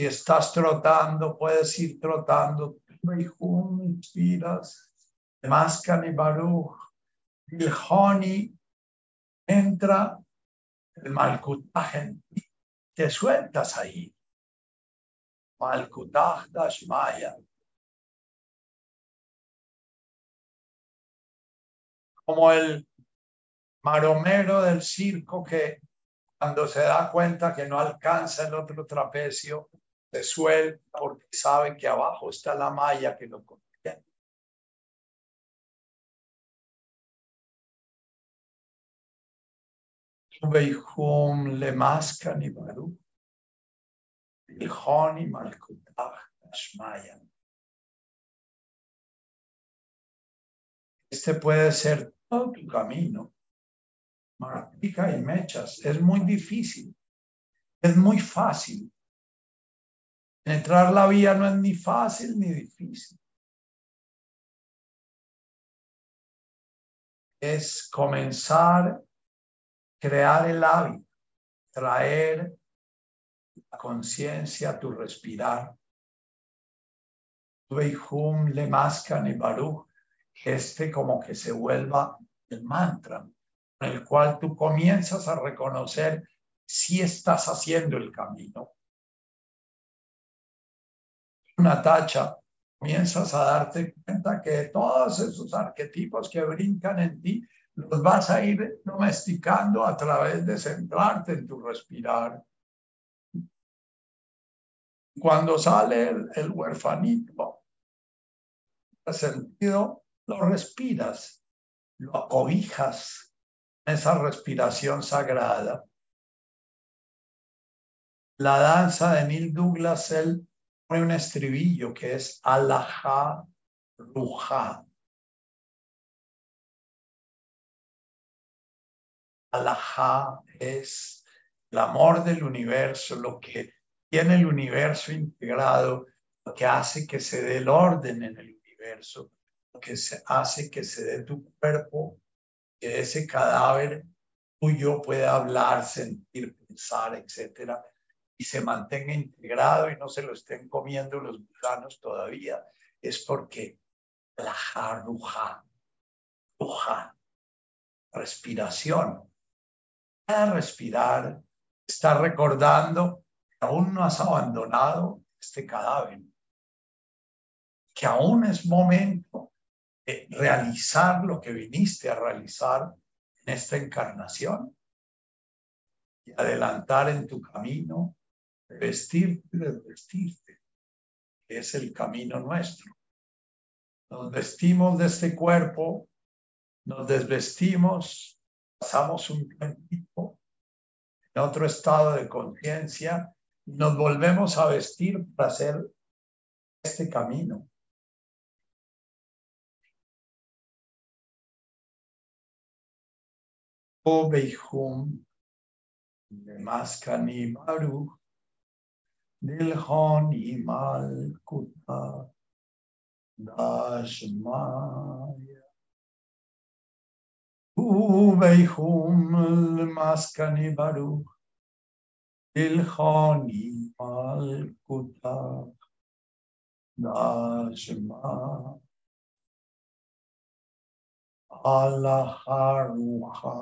Si estás trotando, puedes ir trotando. Inspiras. Mascan Baruch. Honey entra el ti. Te sueltas ahí. Malkutah Dashmaya. Como el maromero del circo que cuando se da cuenta que no alcanza el otro trapecio, se suelta porque sabe que abajo está la malla que lo contiene. Este puede ser todo tu camino. Martica y mechas. Es muy difícil. Es muy fácil. Entrar la vía no es ni fácil ni difícil. Es comenzar a crear el hábito, traer la conciencia, tu respirar. Veihum le mascan y baruch, este como que se vuelva el mantra, en el cual tú comienzas a reconocer si estás haciendo el camino. Una tacha, comienzas a darte cuenta que todos esos arquetipos que brincan en ti los vas a ir domesticando a través de centrarte en tu respirar cuando sale el, huerfanito, sentido, lo respiras, lo acobijas, esa respiración sagrada. La danza de Neil Douglas, él pone un estribillo que es Alaha Ruja. Alaha es el amor del universo, lo que tiene el universo integrado, lo que hace que se dé el orden en el universo, lo que se hace que se dé tu cuerpo, que ese cadáver tuyo pueda hablar, sentir, pensar, etcétera, y se mantenga integrado y no se lo estén comiendo los gusanos todavía, es porque la jarruja, ruja, respiración, respirar, está recordando que aún no has abandonado este cadáver, que aún es momento de realizar lo que viniste a realizar en esta encarnación y adelantar en tu camino, vestirte y desvestirte, es el camino nuestro. Nos vestimos de este cuerpo, nos desvestimos pasamos un tiempo en otro estado de conciencia nos volvemos a vestir para hacer este camino. Maskani del Honi Malkuta Dashmaya Ubeihum maskani baruch ilchoni malkutach dashma Allaharucha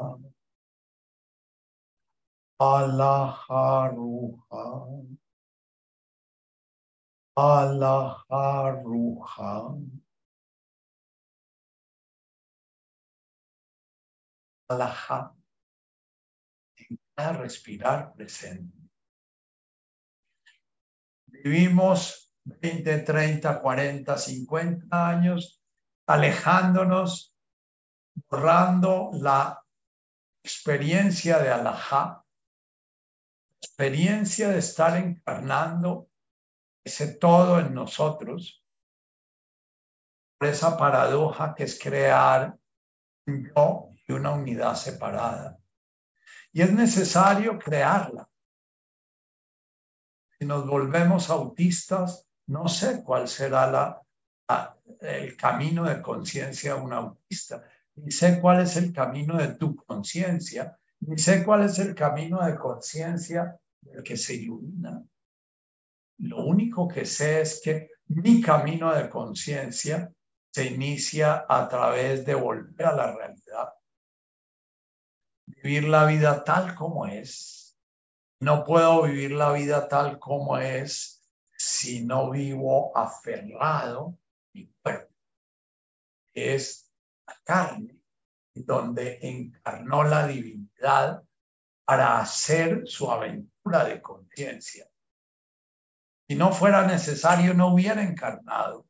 Allaharucha Allaharucha alajá en cada respirar presente. Vivimos 20, 30, 40, 50 años alejándonos, borrando la experiencia de alajá, experiencia de estar encarnando ese todo en nosotros, por esa paradoja que es crear un yo una unidad separada. Y es necesario crearla. Si nos volvemos autistas, no sé cuál será la, el camino de conciencia de un autista, ni sé cuál es el camino de tu conciencia, ni sé cuál es el camino de conciencia del que se ilumina. Lo único que sé es que mi camino de conciencia se inicia a través de volver a la realidad vivir la vida tal como es. No puedo vivir la vida tal como es si no vivo aferrado mi cuerpo. Es la carne donde encarnó la divinidad para hacer su aventura de conciencia. Si no fuera necesario, no hubiera encarnado.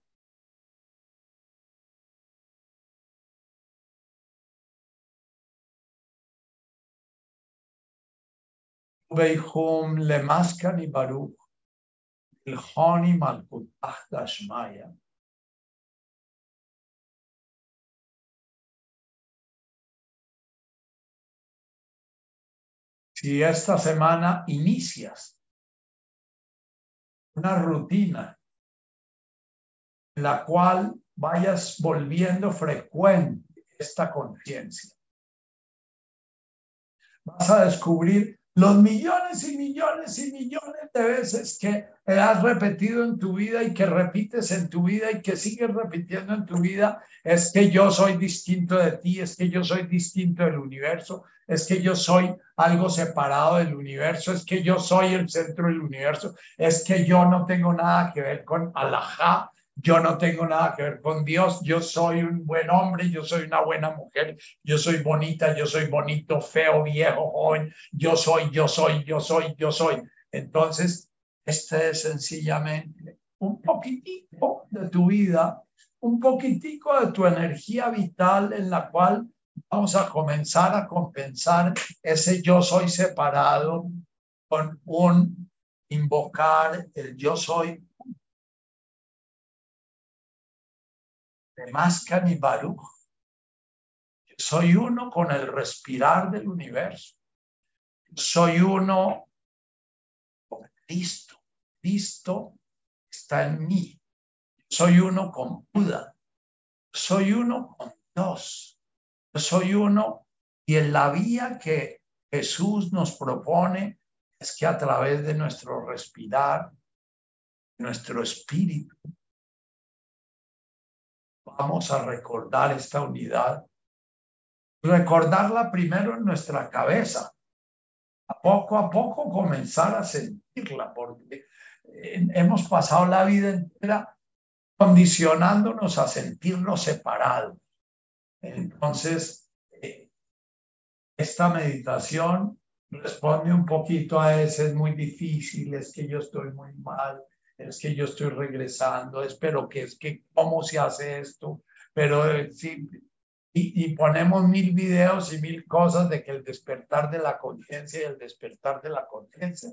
Beihum Lemaskani Baruch, Ilhoni Malkutach Dashmaya. Si esta semana inicias una rutina en la cual vayas volviendo frecuente esta conciencia, vas a descubrir los millones y millones y millones de veces que has repetido en tu vida y que repites en tu vida y que sigues repitiendo en tu vida, es que yo soy distinto de ti, es que yo soy distinto del universo, es que yo soy algo separado del universo, es que yo soy el centro del universo, es que yo no tengo nada que ver con alajá, yo no tengo nada que ver con Dios, yo soy un buen hombre, yo soy una buena mujer, yo soy bonita, yo soy bonito, feo, viejo, joven, yo soy, yo soy, yo soy, yo soy. Entonces, este es sencillamente un poquitito de tu vida un poquitico de tu energía vital en la cual vamos a comenzar a compensar ese yo soy separado con un invocar el yo soy de Mascan y Baruch. Soy uno con el respirar del universo. Soy uno con Cristo. Cristo está en mí. Soy uno con Buda. Soy uno con Dios. Soy uno y en la vía que Jesús nos propone es que a través de nuestro respirar, nuestro espíritu, vamos a recordar esta unidad. Recordarla primero en nuestra cabeza, a poco a poco comenzar a sentirla, porque hemos pasado la vida entera condicionándonos a sentirnos separados. Entonces, esta meditación responde un poquito a ese, es muy difícil, es que yo estoy muy mal, es que yo estoy regresando, espero que es que, ¿cómo se hace esto? Pero eh, sí, y, y, ponemos mil videos y mil cosas de que el despertar de la conciencia y el despertar de la conciencia.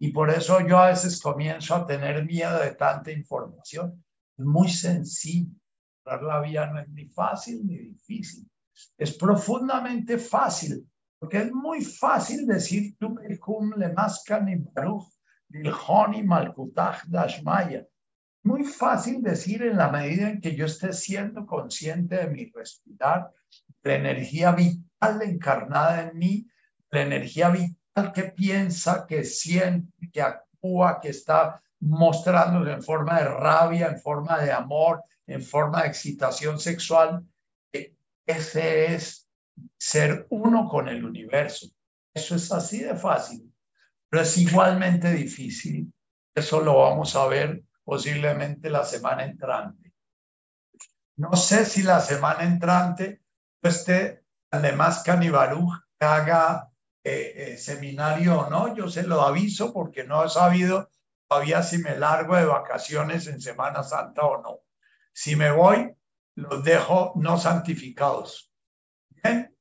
Y por eso yo a veces comienzo a tener miedo de tanta información. Es muy sencillo. La vía no es ni fácil ni difícil. Es profundamente fácil, porque es muy fácil decir tú me le mascan y baruch Dilhoni Dashmaya. Muy fácil decir en la medida en que yo esté siendo consciente de mi respirar, la energía vital encarnada en mí, la energía vital que piensa, que siente, que actúa, que está mostrándose en forma de rabia, en forma de amor, en forma de excitación sexual. Ese es ser uno con el universo. Eso es así de fácil pero es igualmente difícil. Eso lo vamos a ver posiblemente la semana entrante. No sé si la semana entrante este además Canibaruj haga eh, eh, seminario o no. Yo se lo aviso porque no he sabido todavía si me largo de vacaciones en Semana Santa o no. Si me voy, los dejo no santificados. Bien,